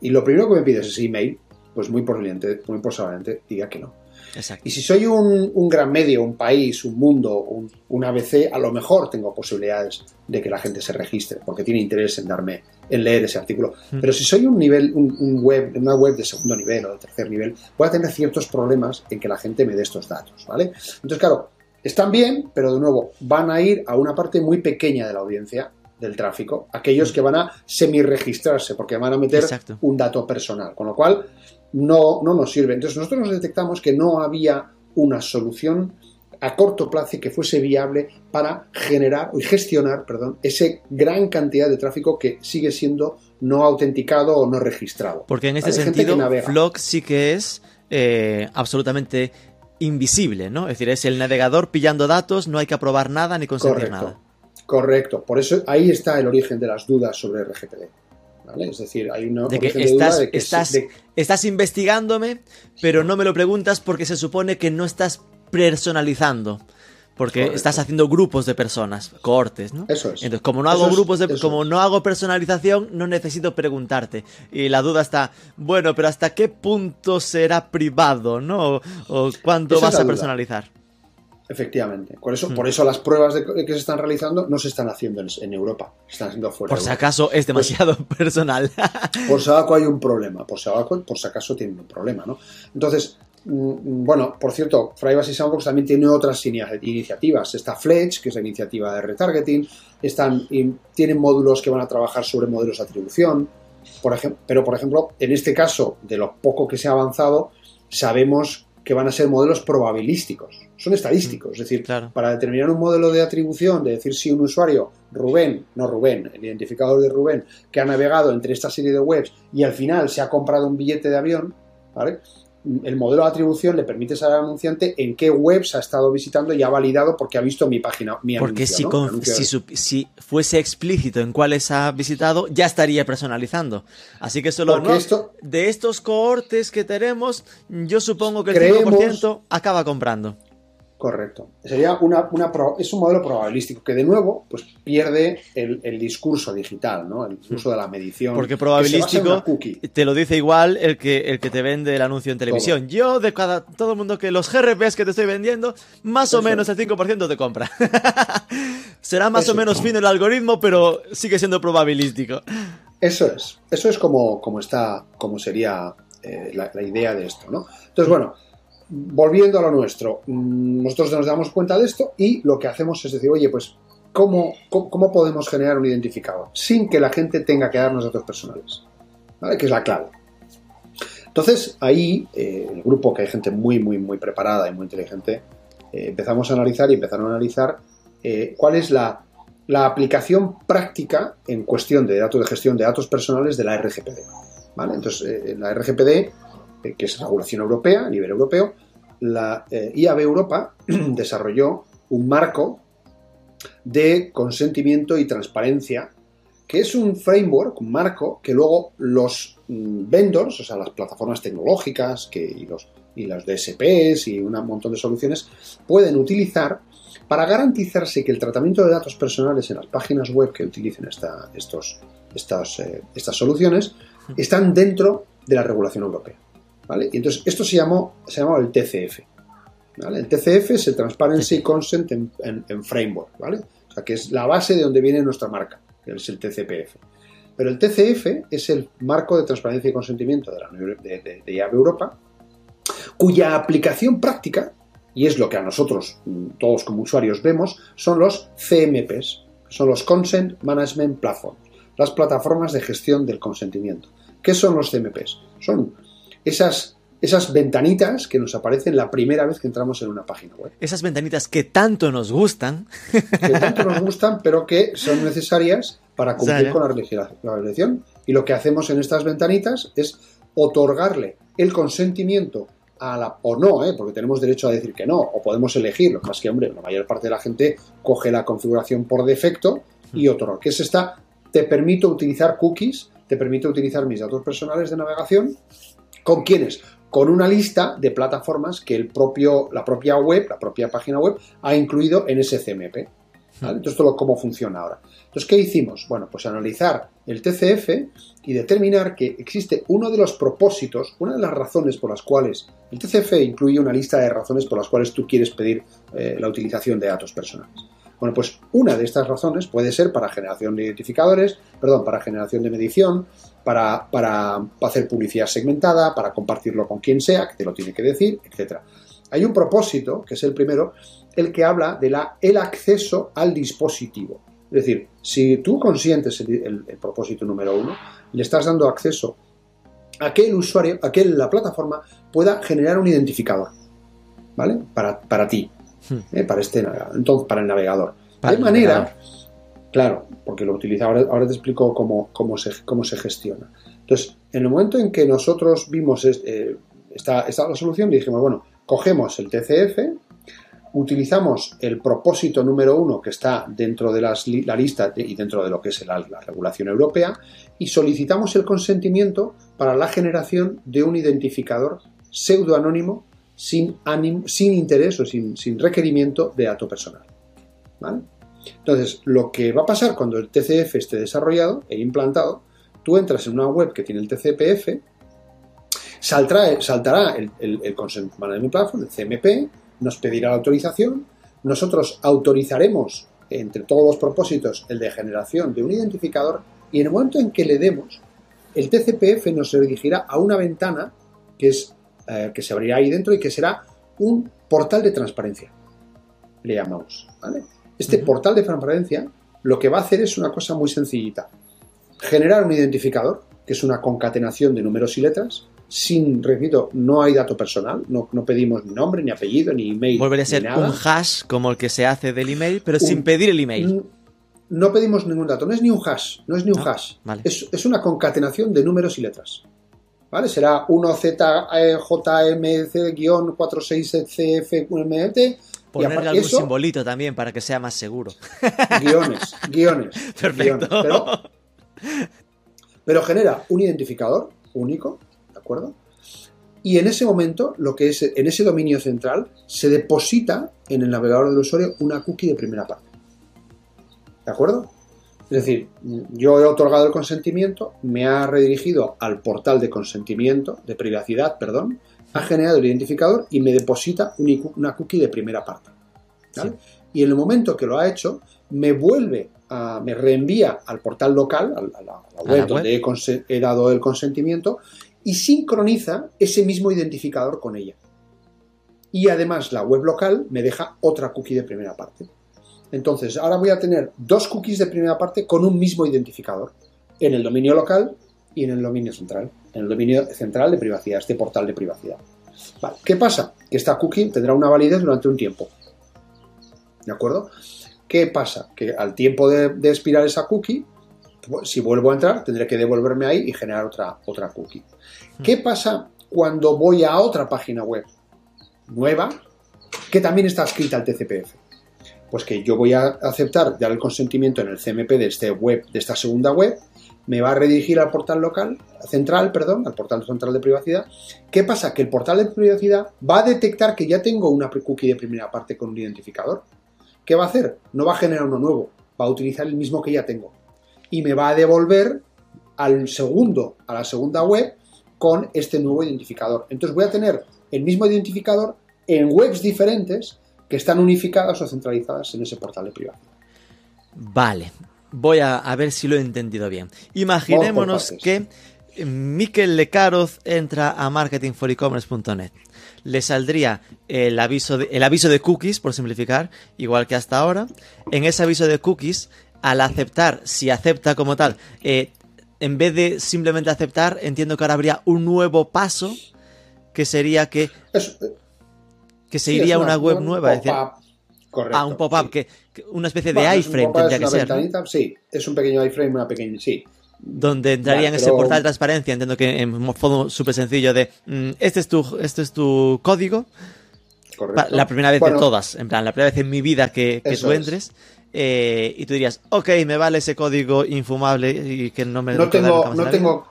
y lo primero que me pides es email, pues muy probablemente, muy posiblemente diga que no. Y si soy un, gran medio, un país, un mundo, un, ABC, a lo mejor tengo posibilidades de que la gente se registre, porque tiene interés en darme, en leer ese artículo. Mm. Pero si soy un nivel, un, web, una web de segundo nivel o de tercer nivel, voy a tener ciertos problemas en que la gente me dé estos datos, ¿vale? Entonces, claro, están bien, pero de nuevo, van a ir a una parte muy pequeña de la audiencia del tráfico, aquellos mm. que van a semi-registrarse, porque van a meter un dato personal. Con lo cual, no, no nos sirve. Entonces nosotros nos detectamos que no había una solución a corto plazo que fuese viable para generar y gestionar, perdón, ese gran cantidad de tráfico que sigue siendo no autenticado o no registrado. Porque en este sentido, Flock sí que es eh, absolutamente invisible, ¿no? Es decir, es el navegador pillando datos, no hay que aprobar nada ni conseguir nada. Correcto, por eso ahí está el origen de las dudas sobre RGPD. ¿Vale? Es decir, hay una de que, estás, de que estás, estás investigándome, pero no me lo preguntas porque se supone que no estás personalizando. Porque estás haciendo grupos de personas, cohortes, ¿no? Eso es. Entonces, como no hago grupos de, como no hago personalización, no necesito preguntarte. Y la duda está, bueno, pero ¿hasta qué punto será privado, no? O, cuánto vas a personalizar. Efectivamente. Por eso, hmm. por eso las pruebas que se están realizando no se están haciendo en, Europa, se están haciendo fuera. Por si acaso es demasiado (laughs) personal. (laughs) por si acaso hay un problema, por si acaso, por si acaso tienen un problema, ¿no? Entonces, Mm, bueno, por cierto, Privacy Sandbox también tiene otras iniciativas. Está Fletch, que es la iniciativa de retargeting. Están, tienen módulos que van a trabajar sobre modelos de atribución. Por ejemplo, pero, por ejemplo, en este caso, de lo poco que se ha avanzado, sabemos que van a ser modelos probabilísticos. Son estadísticos. Es decir, para determinar un modelo de atribución, de decir si un usuario, Rubén, no Rubén, el identificador de Rubén, que ha navegado entre esta serie de webs y al final se ha comprado un billete de avión, ¿vale? el modelo de atribución le permite saber al anunciante en qué webs ha estado visitando y ha validado porque ha visto mi página, mi Porque si, si, fuese explícito en cuáles ha visitado, ya estaría personalizando. Así que solo de estos cohortes que tenemos, yo supongo que el 5% acaba comprando. Correcto. Sería una, una es un modelo probabilístico que de nuevo pues pierde el, discurso digital, ¿no? El uso de la medición. Porque probabilístico te lo dice igual el que, el que te vende el anuncio en televisión. Yo de cada todo el mundo que los GRPs que te estoy vendiendo, más o menos el 5% te compra. (laughs) Será más o menos fino el algoritmo, pero sigue siendo probabilístico. Eso es. Eso es como, como está, como sería eh, la, la idea de esto, ¿no? Entonces, bueno volviendo a lo nuestro, mm, nosotros nos damos cuenta de esto y lo que hacemos es decir, oye, pues, ¿cómo, cómo podemos generar un identificador sin que la gente tenga que darnos datos personales? Que es la clave. Entonces, ahí, eh, el grupo, que hay gente muy, muy, muy preparada y muy inteligente, eh, empezamos a analizar y empezaron a analizar eh, cuál es la, la, aplicación práctica en cuestión de datos de gestión de datos personales de la RGPD. ¿Vale? Entonces, la RGPD que es regulación europea, a nivel europeo, la eh, IAB Europa (clears throat) desarrolló un marco de consentimiento y transparencia, que es un framework, un marco, que luego los mm, vendors, o sea, las plataformas tecnológicas que, y, los, y las DSPs y un montón de soluciones, pueden utilizar para garantizarse que el tratamiento de datos personales en las páginas web que utilicen esta, estos, estas, eh, estas soluciones están dentro de la regulación europea. Y entonces esto se llamó, se llamaba el TCF. El TCF es el Transparency Consent en, Framework, ¿vale? O sea, que es la base de donde viene nuestra marca, que es el TCPF. Pero el TCF es el marco de transparencia y consentimiento de, la, de, de, Europa, cuya aplicación práctica, y es lo que a nosotros, mm, todos como usuarios, vemos, son los CMPs, son los Consent Management Platforms, las plataformas de gestión del consentimiento. ¿Qué son los CMPs? Son esas, esas ventanitas que nos aparecen la primera vez que entramos en una página web. Esas ventanitas que tanto nos gustan. Que tanto nos gustan, pero que son necesarias para cumplir con la legislación. Y lo que hacemos en estas ventanitas es otorgarle el consentimiento a la, o no, ¿eh? porque tenemos derecho a decir que no, o podemos elegirlo, más que, hombre, la mayor parte de la gente coge la configuración por defecto y mm. otorga. que es esta? Te permito utilizar cookies, te permito utilizar mis datos personales de navegación ¿Con quiénes? Con una lista de plataformas que el propio, la propia web, la propia página web, ha incluido en ese CMP. Entonces, todo cómo funciona ahora. Entonces, ¿qué hicimos? Bueno, pues analizar el TCF y determinar que existe uno de los propósitos, una de las razones por las cuales el TCF incluye una lista de razones por las cuales tú quieres pedir eh, la utilización de datos personales. Bueno, pues una de estas razones puede ser para generación de identificadores, perdón, para generación de medición, para, para hacer publicidad segmentada, para compartirlo con quien sea, que te lo tiene que decir, etc. Hay un propósito, que es el primero, el que habla de la, el acceso al dispositivo. Es decir, si tú consientes el, propósito número uno, le estás dando acceso a que el usuario, a que la plataforma pueda generar un identificador, ¿vale? Para, para ti. ¿eh? para este entonces para el navegador. Para de el manera, navegador. Claro, porque lo utiliza, ahora, ahora te explico cómo, se, gestiona. Entonces, en el momento en que nosotros vimos es- eh, esta, esta la solución, dijimos, bueno, cogemos el TCF, utilizamos el propósito número uno que está dentro de la lista y dentro de lo que es la, la regulación europea y solicitamos el consentimiento para la generación de un identificador pseudoanónimo sin, sin interés o sin, sin requerimiento de dato personal. ¿vale? Entonces, lo que va a pasar cuando el TCF esté desarrollado e implantado, tú entras en una web que tiene el TCPF, saltará, saltará el, el, el Consent Management Platform, el CMP, nos pedirá la autorización, nosotros autorizaremos entre todos los propósitos el de generación de un identificador y en el momento en que le demos, el TCPF nos dirigirá a una ventana que, es, eh, que se abrirá ahí dentro y que será un portal de transparencia, le llamamos. ¿vale? Este portal de transparencia lo que va a hacer es una cosa muy sencillita. Generar un identificador, que es una concatenación de números y letras, sin, repito, no hay dato personal, no, no pedimos ni nombre, ni apellido, ni email. Volvería a ser nada. un hash como el que se hace del email, pero Un- sin pedir el email. No pedimos ningún dato, no es ni un hash, no es ni un Ah, hash. vale. Es, es una concatenación de números y letras. ¿Vale? Será eh, 1ZJMC-46CFMT. Ponerle algún eso, simbolito también para que sea más seguro. (laughs) guiones, guiones. (laughs) Perfecto. guiones. Pero, pero genera un identificador único, ¿de acuerdo? Y en ese momento, lo que es en ese dominio central, se deposita en el navegador del usuario una cookie de primera parte. ¿De acuerdo? Es decir, yo he otorgado el consentimiento, me ha redirigido al portal de consentimiento, de privacidad, perdón, ha generado el identificador y me deposita una cookie de primera parte. ¿vale? Y en el momento que lo ha hecho, me vuelve a, me reenvía al portal local, al- a la, a la A web la donde web. he, conse- he dado el consentimiento, y sincroniza ese mismo identificador con ella. Y además la web local me deja otra cookie de primera parte. Entonces, ahora voy a tener dos cookies de primera parte con un mismo identificador, en el dominio local y en el dominio central, en el dominio central de privacidad, este portal de privacidad. Vale, ¿Qué pasa? Que esta cookie tendrá una validez durante un tiempo. ¿De acuerdo? ¿Qué pasa? Que al tiempo de, de expirar esa cookie, pues, si vuelvo a entrar, tendré que devolverme ahí y generar otra, otra cookie. ¿Qué pasa cuando voy a otra página web nueva que también está escrita al TCPF? Pues que yo voy a aceptar dar el consentimiento en el CMP de, este web, de esta segunda web, me va a redirigir al portal local, central, perdón, al portal central de privacidad. ¿Qué pasa? Que el portal de privacidad va a detectar que ya tengo una cookie de primera parte con un identificador. ¿Qué va a hacer? No va a generar uno nuevo, va a utilizar el mismo que ya tengo. Y me va a devolver al segundo, a la segunda web con este nuevo identificador. Entonces voy a tener el mismo identificador en webs diferentes que están unificadas o centralizadas en ese portal de privacidad. Vale, voy a, a ver si lo he entendido bien. Imaginémonos que eh, Miquel Lecaroz entra a marketingforecommerce.net. Le saldría el aviso, de, el aviso de cookies, por simplificar, igual que hasta ahora. En ese aviso de cookies, al aceptar, si acepta como tal, eh, en vez de simplemente aceptar, entiendo que ahora habría un nuevo paso, que sería que, Es, que se sí, iría es a una web nueva. es decir. Correcto. ah, un pop-up, sí. que, que una especie de Bueno, es un iframe pop-up, tendría es que una ser. ¿no? Sí, es un pequeño iframe, una pequeña. Sí, donde entraría en ese pero- portal de transparencia, entiendo que en modo súper sencillo de mm, este es tu este es tu código, correcto. la primera vez Bueno, de todas, en plan, la primera vez en mi vida que, que tú es. entres, eh, y tú dirías, ok, me vale ese código infumable y que no me No tengo, no en la vida". tengo,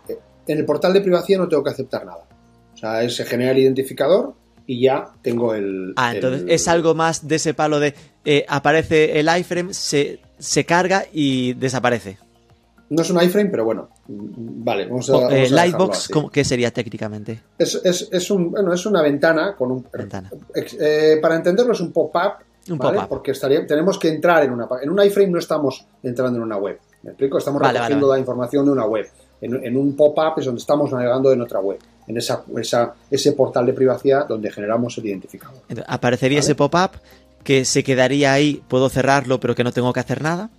en el portal de privacidad no tengo que aceptar nada. O sea, es- se genera el identificador y ya tengo el. Ah, entonces el- es algo más de ese palo de eh, aparece el iframe, se, se carga y desaparece. No es un iframe, pero bueno. Vale, vamos a. Vamos eh, Lightbox, así. ¿cómo- ¿qué sería técnicamente? Es, es, es un, bueno, es una ventana con un. Ventana. eh, para entenderlo, es un pop-up. Un ¿vale? pop-up. Porque estaría, tenemos que entrar en una. En un iframe no estamos entrando en una web. ¿Me explico? Estamos Vale, recogiendo vale, la información de una web. En, en un pop-up es donde estamos navegando en otra web. En esa, esa, ese portal de privacidad donde generamos el identificador. Entonces, aparecería Vale. ese pop-up que se quedaría ahí, puedo cerrarlo, pero que no tengo que hacer nada.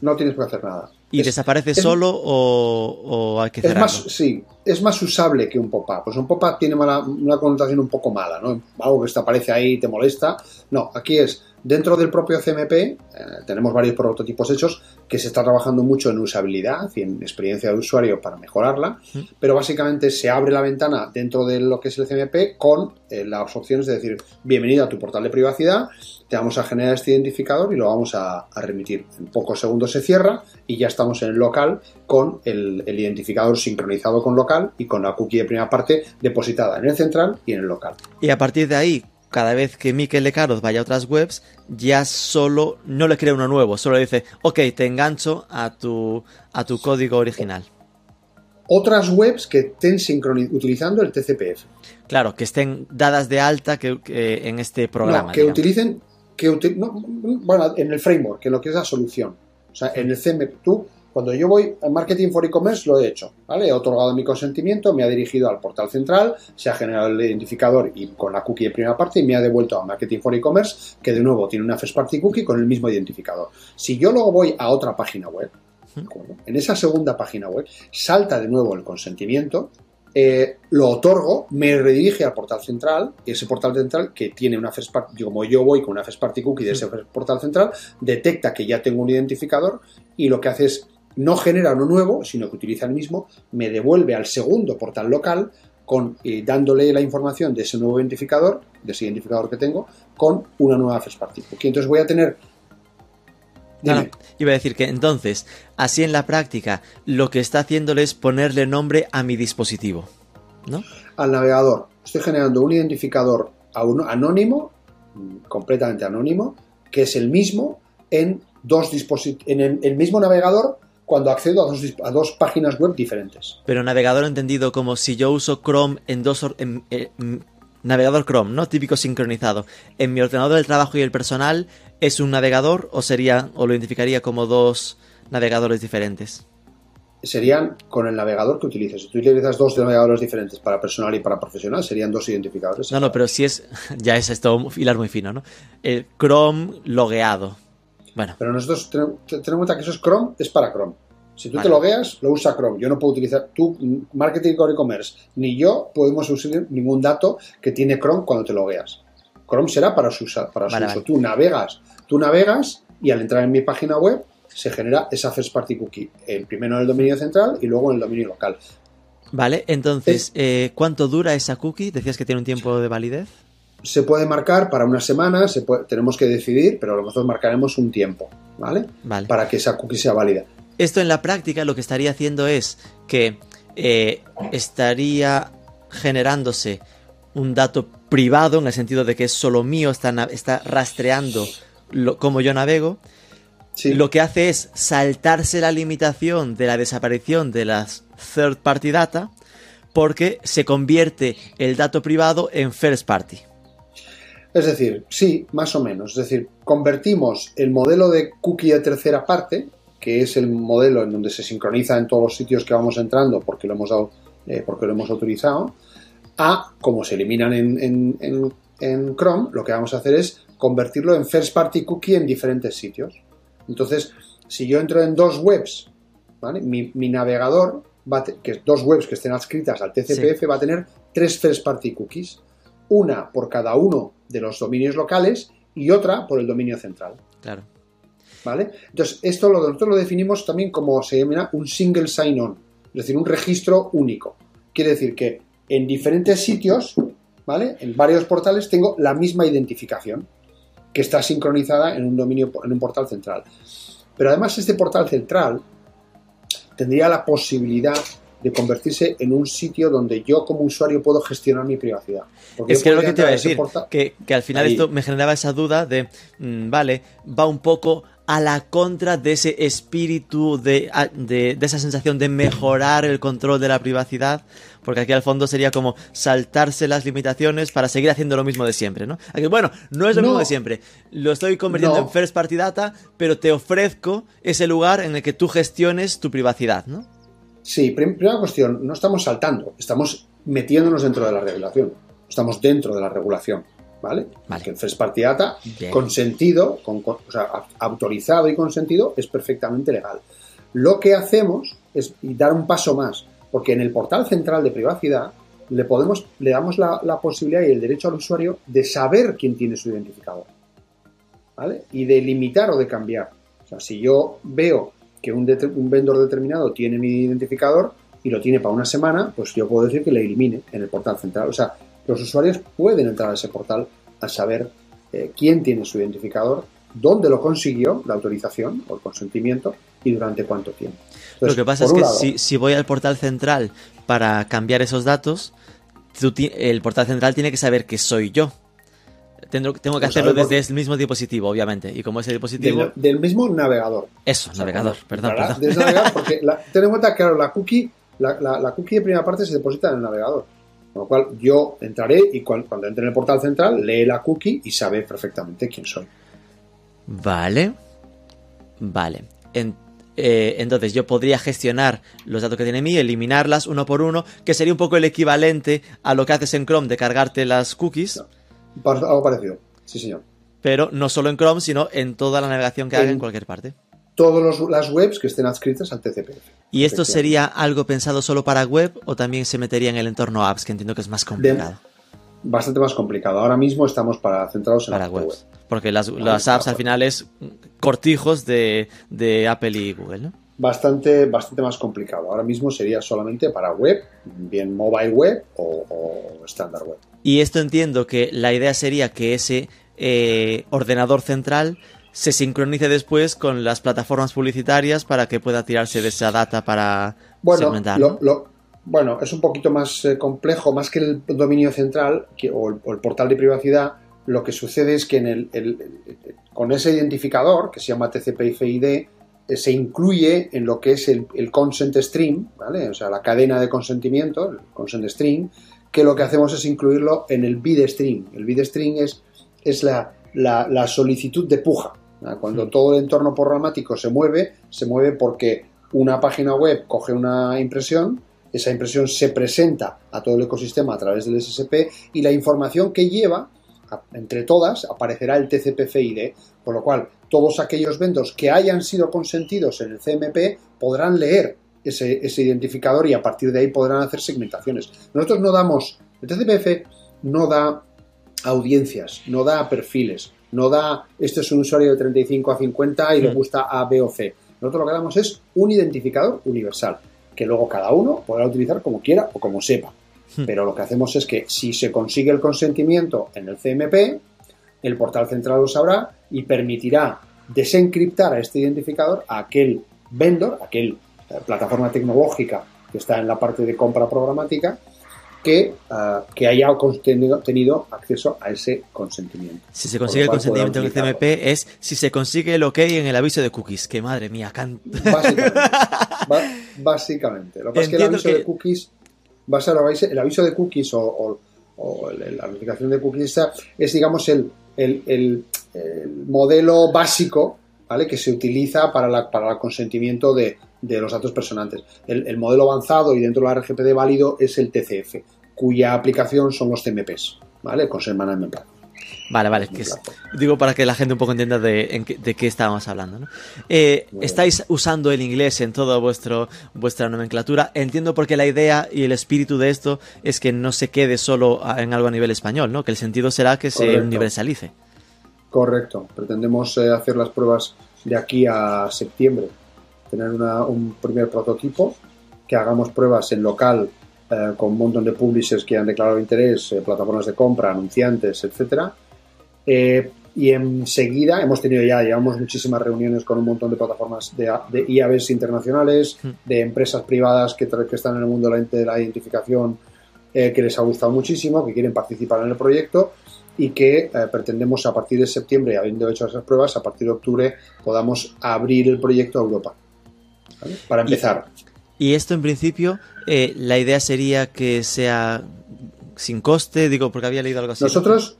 No tienes que hacer nada. ¿Y Es- desaparece es- solo o, o hay que Es cerrarlo? más, sí, es más usable que un pop-up. Pues un pop-up tiene mala- una connotación un poco mala, ¿no? Algo que te aparece ahí y te molesta. No, aquí es dentro del propio CMP, eh, tenemos varios prototipos hechos que se está trabajando mucho en usabilidad y en experiencia de usuario para mejorarla, pero básicamente se abre la ventana dentro de lo que es el CMP con eh, las opciones de decir, bienvenido a tu portal de privacidad, te vamos a generar este identificador y lo vamos a, a remitir. En pocos segundos se cierra y ya estamos en el local con el, el identificador sincronizado con local y con la cookie de primera parte depositada en el central y en el local. Y a partir de ahí, cada vez que Mikel Lecaros vaya a otras webs, ya solo no le crea uno nuevo, solo le dice, ok, te engancho a tu, a tu código original. Otras webs que estén utilizando el TCPF. Claro, que estén dadas de alta que, que en este programa. No, que digamos. utilicen, que no, bueno, en el framework, en lo que es la solución. O sea, en el CMP, tú, cuando yo voy a Marketing for E-Commerce, lo he hecho, ¿vale? He otorgado mi consentimiento, me ha dirigido al portal central, se ha generado el identificador y con la cookie de primera parte y me ha devuelto a Marketing for E-Commerce, que de nuevo tiene una first party cookie con el mismo identificador. Si yo luego voy a otra página web, en esa segunda página web, salta de nuevo el consentimiento, eh, lo otorgo, me redirige al portal central, y ese portal central que tiene una first party, como yo voy con una first party cookie de ese portal central, detecta que ya tengo un identificador y lo que hace es no genera uno nuevo, sino que utiliza el mismo, me devuelve al segundo portal local con eh, dándole la información de ese nuevo identificador, de ese identificador que tengo, con una nueva first party. Entonces voy a tener No, no, iba a decir que entonces, así en la práctica, lo que está haciéndole es ponerle nombre a mi dispositivo. ¿No? al navegador. Estoy generando un identificador a un- anónimo, completamente anónimo, que es el mismo en dos disposit- en el, el mismo navegador cuando accedo a dos, a dos páginas web diferentes. Pero navegador entendido como si yo uso Chrome en dos... or- en- eh, mm, navegador Chrome, ¿no? Típico sincronizado. En mi ordenador del trabajo y el personal, ¿es un navegador o sería o lo identificaría como dos navegadores diferentes? Serían con el navegador que utilices. Si tú utilizas dos navegadores diferentes para personal y para profesional, serían dos identificadores. No, no, pero si es... (laughs) Ya es esto hilar muy fino, ¿no? El Chrome logueado. Bueno, Pero nosotros tenemos ten en cuenta que eso es Chrome, es para Chrome. Si tú Vale. te logueas, lo usa Chrome. Yo no puedo utilizar, tú, mm, Marketing Core E-Commerce, ni yo podemos usar ningún dato que tiene Chrome cuando te logueas. Chrome será para su, para su Vale, uso. vale. Tú navegas, tú navegas y al entrar en mi página web se genera esa first party cookie, el primero en el dominio central y luego en el dominio local. vale, entonces, eh, ¿cuánto dura esa cookie? Decías que tiene un tiempo de validez. Se puede marcar para una semana, se puede- tenemos que decidir, pero nosotros marcaremos un tiempo, ¿vale? Vale. Para que esa cookie sea válida. Esto en la práctica lo que estaría haciendo es que eh, estaría generándose un dato privado en el sentido de que es solo mío, está, está rastreando lo, cómo yo navego. Sí. Lo que hace es saltarse la limitación de la desaparición de las third party data porque se convierte el dato privado en first party. Es decir, sí, más o menos. Es decir, convertimos el modelo de cookie de tercera parte, que es el modelo en donde se sincroniza en todos los sitios que vamos entrando porque lo hemos dado, eh, porque lo hemos autorizado, a como se eliminan en, en- en- en Chrome, lo que vamos a hacer es convertirlo en first party cookie en diferentes sitios. Entonces, si yo entro en dos webs, ¿vale? mi, mi navegador, va a te- que es dos webs que estén adscritas al TCPF, va a tener tres first party cookies una por cada uno de los dominios locales y otra por el dominio central. Claro. ¿Vale? Entonces, esto lo, nosotros lo definimos también como se llama un single sign-on, es decir, un registro único. Quiere decir que en diferentes sitios, ¿vale? En varios portales tengo la misma identificación que está sincronizada en un dominio, en un portal central. Pero además este portal central tendría la posibilidad de convertirse en un sitio donde yo como usuario puedo gestionar mi privacidad. Porque Es que es lo que te iba a decir, que, que al final Ahí. esto me generaba esa duda de, mm, vale, va un poco a la contra de ese espíritu, de, de, de esa sensación de mejorar el control de la privacidad, porque aquí al fondo sería como saltarse las limitaciones para seguir haciendo lo mismo de siempre, ¿no? Aquí, bueno, no es lo No. mismo de siempre, lo estoy convirtiendo No. en first party data, pero te ofrezco ese lugar en el que tú gestiones tu privacidad, ¿no? Sí, prim- primera cuestión, no estamos saltando, estamos metiéndonos dentro de la regulación. Estamos dentro de la regulación, ¿vale? Vale. Que el Data, Bien. consentido, con, o sea, autorizado y consentido, es perfectamente legal. Lo que hacemos es dar un paso más, porque en el portal central de privacidad le, podemos, le damos la, la posibilidad y el derecho al usuario de saber quién tiene su identificador. ¿Vale? Y de limitar o de cambiar. O sea, si yo veo que un, un vendor determinado tiene mi identificador y lo tiene para una semana, pues yo puedo decir que le elimine en el portal central. O sea, los usuarios pueden entrar a ese portal a saber eh, quién tiene su identificador, dónde lo consiguió, la autorización o el consentimiento y durante cuánto tiempo. Lo que pasa es que lado, si, si voy al portal central para cambiar esos datos, el portal central tiene que saber que soy yo. Tendré- tengo que Lo hacerlo desde el mismo dispositivo, obviamente. Y como ese dispositivo... del, del mismo navegador. Eso, O sea, navegador, perdón, perdón. Desde navegador, (laughs) porque la- ten en cuenta que claro, la cookie, la, la- la cookie de primera parte se deposita en el navegador. Con lo cual yo entraré y cuan- cuando, entre en el portal central lee la cookie y sabe perfectamente quién soy. Vale. Vale. En- eh, entonces yo podría gestionar los datos que tiene mí, eliminarlas uno por uno, que sería un poco el equivalente a lo que haces en Chrome de cargarte las cookies, Algo parecido. Sí, señor. pero no solo en Chrome, sino en toda la navegación que haga en cualquier parte. Todas las webs que estén adscritas al TCP. ¿Y esto sería algo pensado solo para web o también se metería en el entorno apps, que entiendo que es más complicado Bastante más complicado. Ahora mismo estamos para, centrados en para la webs? Porque las, las apps al web. final es cortijos de, de Apple y Google, ¿no? Bastante, bastante más complicado. Ahora mismo sería solamente para web, bien mobile web o estándar web. Y esto entiendo que la idea sería que ese eh, ordenador central se sincronice después con las plataformas publicitarias para que pueda tirarse de esa data para Bueno, segmentar. lo- ¿no? lo- bueno, es un poquito más eh, complejo, más que el dominio central que- o, el, o el portal de privacidad. Lo que sucede es que en el, con ese identificador, que se llama TCP/FID, eh, se incluye en lo que es el, el consent stream, ¿vale? O sea, la cadena de consentimiento, el consent stream, que lo que hacemos es incluirlo en el bid stream. El bid stream es, es la, la- la solicitud de puja. ¿vale? Cuando todo el entorno programático se mueve, se mueve porque una página web coge una impresión, esa impresión se presenta a todo el ecosistema a través del SSP y la información que lleva, entre todas, aparecerá el TCP/FID, con lo cual todos aquellos vendors que hayan sido consentidos en el CMP podrán leer ese, ese identificador y a partir de ahí podrán hacer segmentaciones. Nosotros no damos, el TCP/F no da audiencias, no da perfiles, no da este es un usuario de 35 a 50 y le gusta A, B o C. Nosotros lo que damos es un identificador universal, que luego cada uno podrá utilizar como quiera o como sepa. Hmm. Pero lo que hacemos es que si se consigue el consentimiento en el CMP, el portal central lo sabrá y permitirá desencriptar a este identificador a aquel vendor, aquel plataforma tecnológica que está en la parte de compra programática, que, ah, que haya tenido, tenido acceso a ese consentimiento. Si se consigue el consentimiento en el. CMP es si se consigue el ok en el aviso de cookies. Que madre mía, can... Básicamente. (laughs) Básicamente. Lo que pasa es que el aviso que- de cookies va a ser el aviso- de cookies o, o- o el- la notificación de cookies es, digamos, el, el- el- el modelo básico ¿vale? que se utiliza para, la, para el consentimiento de, de los datos personantes. El, el modelo avanzado y dentro de la RGPD válido es el TCF, cuya aplicación son los CMPs, ¿vale? Consent Management Plan. Vale, vale, que es- digo para que la gente un poco entienda de, en qué, de qué estábamos hablando. ¿no? Eh, estáis usando el inglés en toda vuestro, vuestra nomenclatura. Entiendo porque la idea y el espíritu de esto es que no se quede solo en algo a nivel español, ¿no? que el sentido será que se universalice. Correcto. Pretendemos eh, hacer las pruebas de aquí a septiembre. Tener una- un primer prototipo, que hagamos pruebas en local eh, con un montón de publishers que han declarado interés, eh, plataformas de compra, anunciantes, etcétera. Eh, y enseguida hemos tenido ya, llevamos muchísimas reuniones con un montón de plataformas de, de IABs internacionales, Hmm. de empresas privadas que, que están en el mundo de la, de la identificación, eh, que les ha gustado muchísimo, que quieren participar en el proyecto y que eh, pretendemos a partir de septiembre, habiendo hecho esas pruebas, a partir de octubre podamos abrir el proyecto a Europa. ¿Vale? Para empezar, Y esto en principio, eh, la idea sería que sea sin coste, digo, porque había leído algo así. ¿no? nosotros,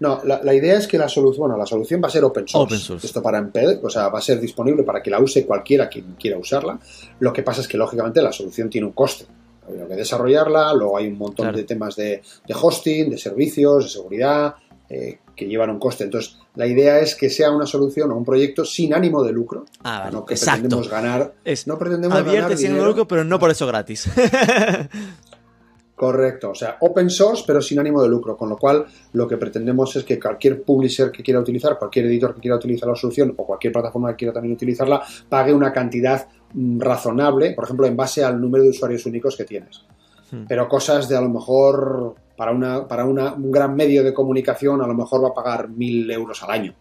no, la, la idea es que la solución, bueno, la solución va a ser open source. Open source. Esto para o sea, va a ser disponible para que la use cualquiera quien quiera usarla. Lo que pasa es que, lógicamente, la solución tiene un coste. Hay que desarrollarla, luego hay un montón Claro. de temas de, de hosting, de servicios, de seguridad, eh, que llevan un coste. Entonces, la idea es que sea una solución o un proyecto sin ánimo de lucro. Ah, vale. no que Exacto. pretendemos ganar. Es no pretendemos ganar sin dinero. lucro, pero no por eso gratis. (laughs) Correcto, o sea, open source pero sin ánimo de lucro, con lo cual lo que pretendemos es que cualquier publisher que quiera utilizar, cualquier editor que quiera utilizar la solución o cualquier plataforma que quiera también utilizarla, pague una cantidad mm, razonable, por ejemplo, en base al número de usuarios únicos que tienes. Hmm. Pero cosas de a lo mejor para, una, para una- un gran medio de comunicación a lo mejor va a pagar mil euros al año.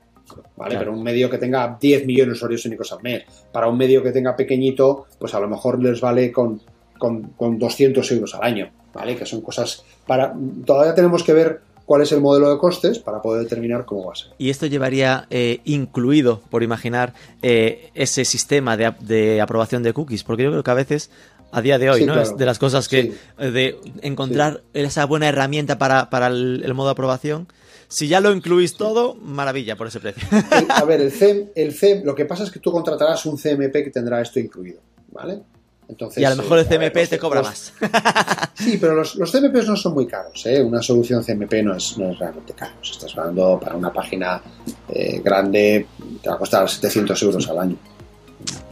¿Vale? Claro. Pero un medio que tenga 10 millones de usuarios únicos al mes. Para un medio que tenga pequeñito, pues a lo mejor les vale con, con, con 200 euros al año. ¿Vale? Que son cosas para... Todavía tenemos que ver cuál es el modelo de costes para poder determinar cómo va a ser. Y esto llevaría eh, incluido, por imaginar, eh, ese sistema de, de aprobación de cookies, porque yo creo que a veces, a día de hoy, Sí, ¿no? claro. Es de las cosas que, Sí. eh, de encontrar esa buena herramienta para, para el, el modo aprobación. Si ya lo incluís todo, maravilla por ese precio. El- a ver, el CEM, el CEM, lo que pasa es que tú contratarás un CMP que tendrá esto incluido. ¿Vale? Entonces, y a lo mejor el eh, ver, CMP los- te cobra los- más. (laughs) Sí, pero los, los CMPs no son muy caros. ¿eh? Una solución CMP no es, no es realmente caro. Si estás hablando para una página eh, grande, te va a costar 700 euros al año.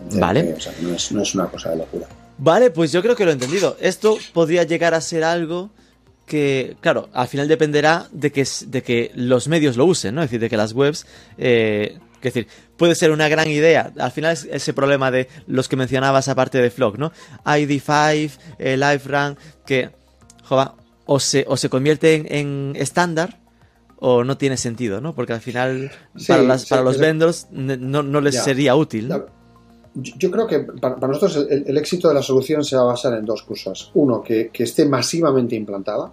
CMP, Vale. O sea, no es, no es una cosa de locura. Vale, pues yo creo que lo he entendido. Esto podría llegar a ser algo que, claro, al final dependerá de que, de que los medios lo usen, ¿no? Es decir, de que las webs... Eh, es decir, puede ser una gran idea. Al final es ese problema de los que mencionabas aparte de Flock, ¿no? ID5, eh, LiveRun, que, joder, o se, o se convierte en, estándar o no tiene sentido, ¿no? Porque al final Sí, para, las, sí, para los vendors no, no les Ya. sería útil. ¿no? Yo creo que para, nosotros el, éxito de la solución se va a basar en dos cosas. Uno, que, esté masivamente implantada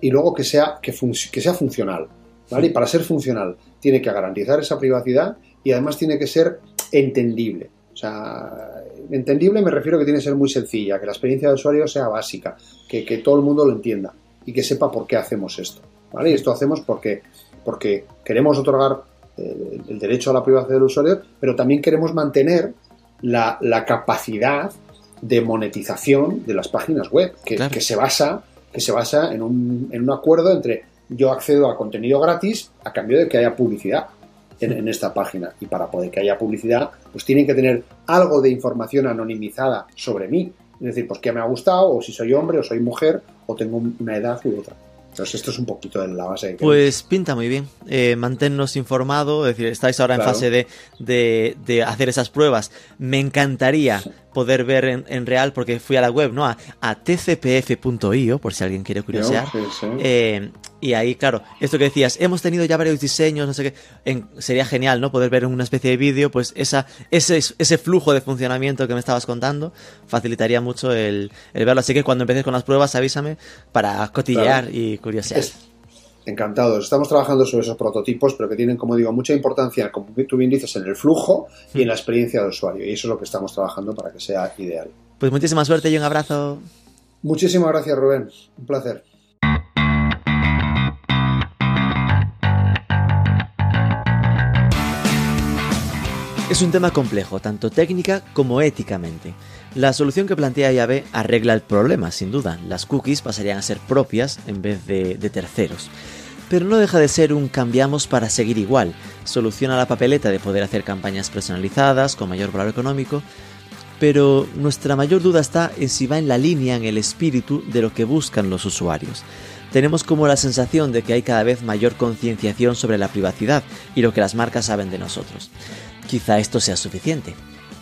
y luego que sea, que, que sea funcional. ¿vale? Y para ser funcional tiene que garantizar esa privacidad y además tiene que ser entendible. O sea, entendible me refiero a que tiene que ser muy sencilla, que la experiencia del usuario sea básica, que, que todo el mundo lo entienda y que sepa por qué hacemos esto. ¿vale? Y esto hacemos porque, porque queremos otorgar eh, el derecho a la privacidad del usuario, pero también queremos mantener la, la capacidad de monetización de las páginas web, que, Claro. que se basa, que se basa en, un, en un acuerdo entre yo accedo a contenido gratis a cambio de que haya publicidad en, en esta página. Y para poder que haya publicidad, pues tienen que tener algo de información anonimizada sobre mí. Es decir, pues qué me ha gustado, o si soy hombre, o soy mujer, o tengo una edad u otra. Entonces esto es un poquito de la base de que Pues pinta muy bien. Eh, manténnos informado. Es decir, estáis ahora en fase de, de- de hacer esas pruebas. Me encantaría poder ver en, en real, porque fui a la web, ¿no? A, a tcpf.io, por si alguien quiere curiosear. Sí, sí. Eh, y ahí, claro, esto que decías, hemos tenido ya varios diseños, no sé qué, en- sería genial, ¿no? Poder ver en una especie de vídeo, pues esa, ese, ese flujo de funcionamiento que me estabas contando, facilitaría mucho el, el verlo. Así que cuando empieces con las pruebas, avísame para cotillear Claro. y curiosear. Es- Encantados. Estamos trabajando sobre esos prototipos, pero que tienen, como digo, mucha importancia, como tú bien dices, en el flujo y en la experiencia del usuario. Y eso es lo que estamos trabajando para que sea ideal. Pues muchísima suerte y un abrazo. Muchísimas gracias, Rubén. Un placer. Es un tema complejo, tanto técnica como éticamente. La solución que plantea IAB arregla el problema, sin duda. Las cookies pasarían a ser propias en vez de, de terceros. Pero no deja de ser un cambiamos para seguir igual. Soluciona la papeleta de poder hacer campañas personalizadas con mayor valor económico, pero nuestra mayor duda está en si va en la línea, en el espíritu de lo que buscan los usuarios. Tenemos como la sensación de que hay cada vez mayor concienciación sobre la privacidad y lo que las marcas saben de nosotros. Quizá esto sea suficiente.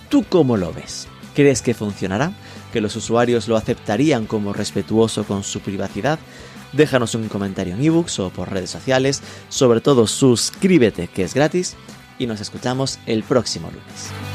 ¿Tú cómo lo ves? ¿Crees que funcionará? ¿Que los usuarios lo aceptarían como respetuoso con su privacidad? Déjanos un comentario en ebooks o por redes sociales. Sobre todo suscríbete que es gratis y nos escuchamos el próximo lunes.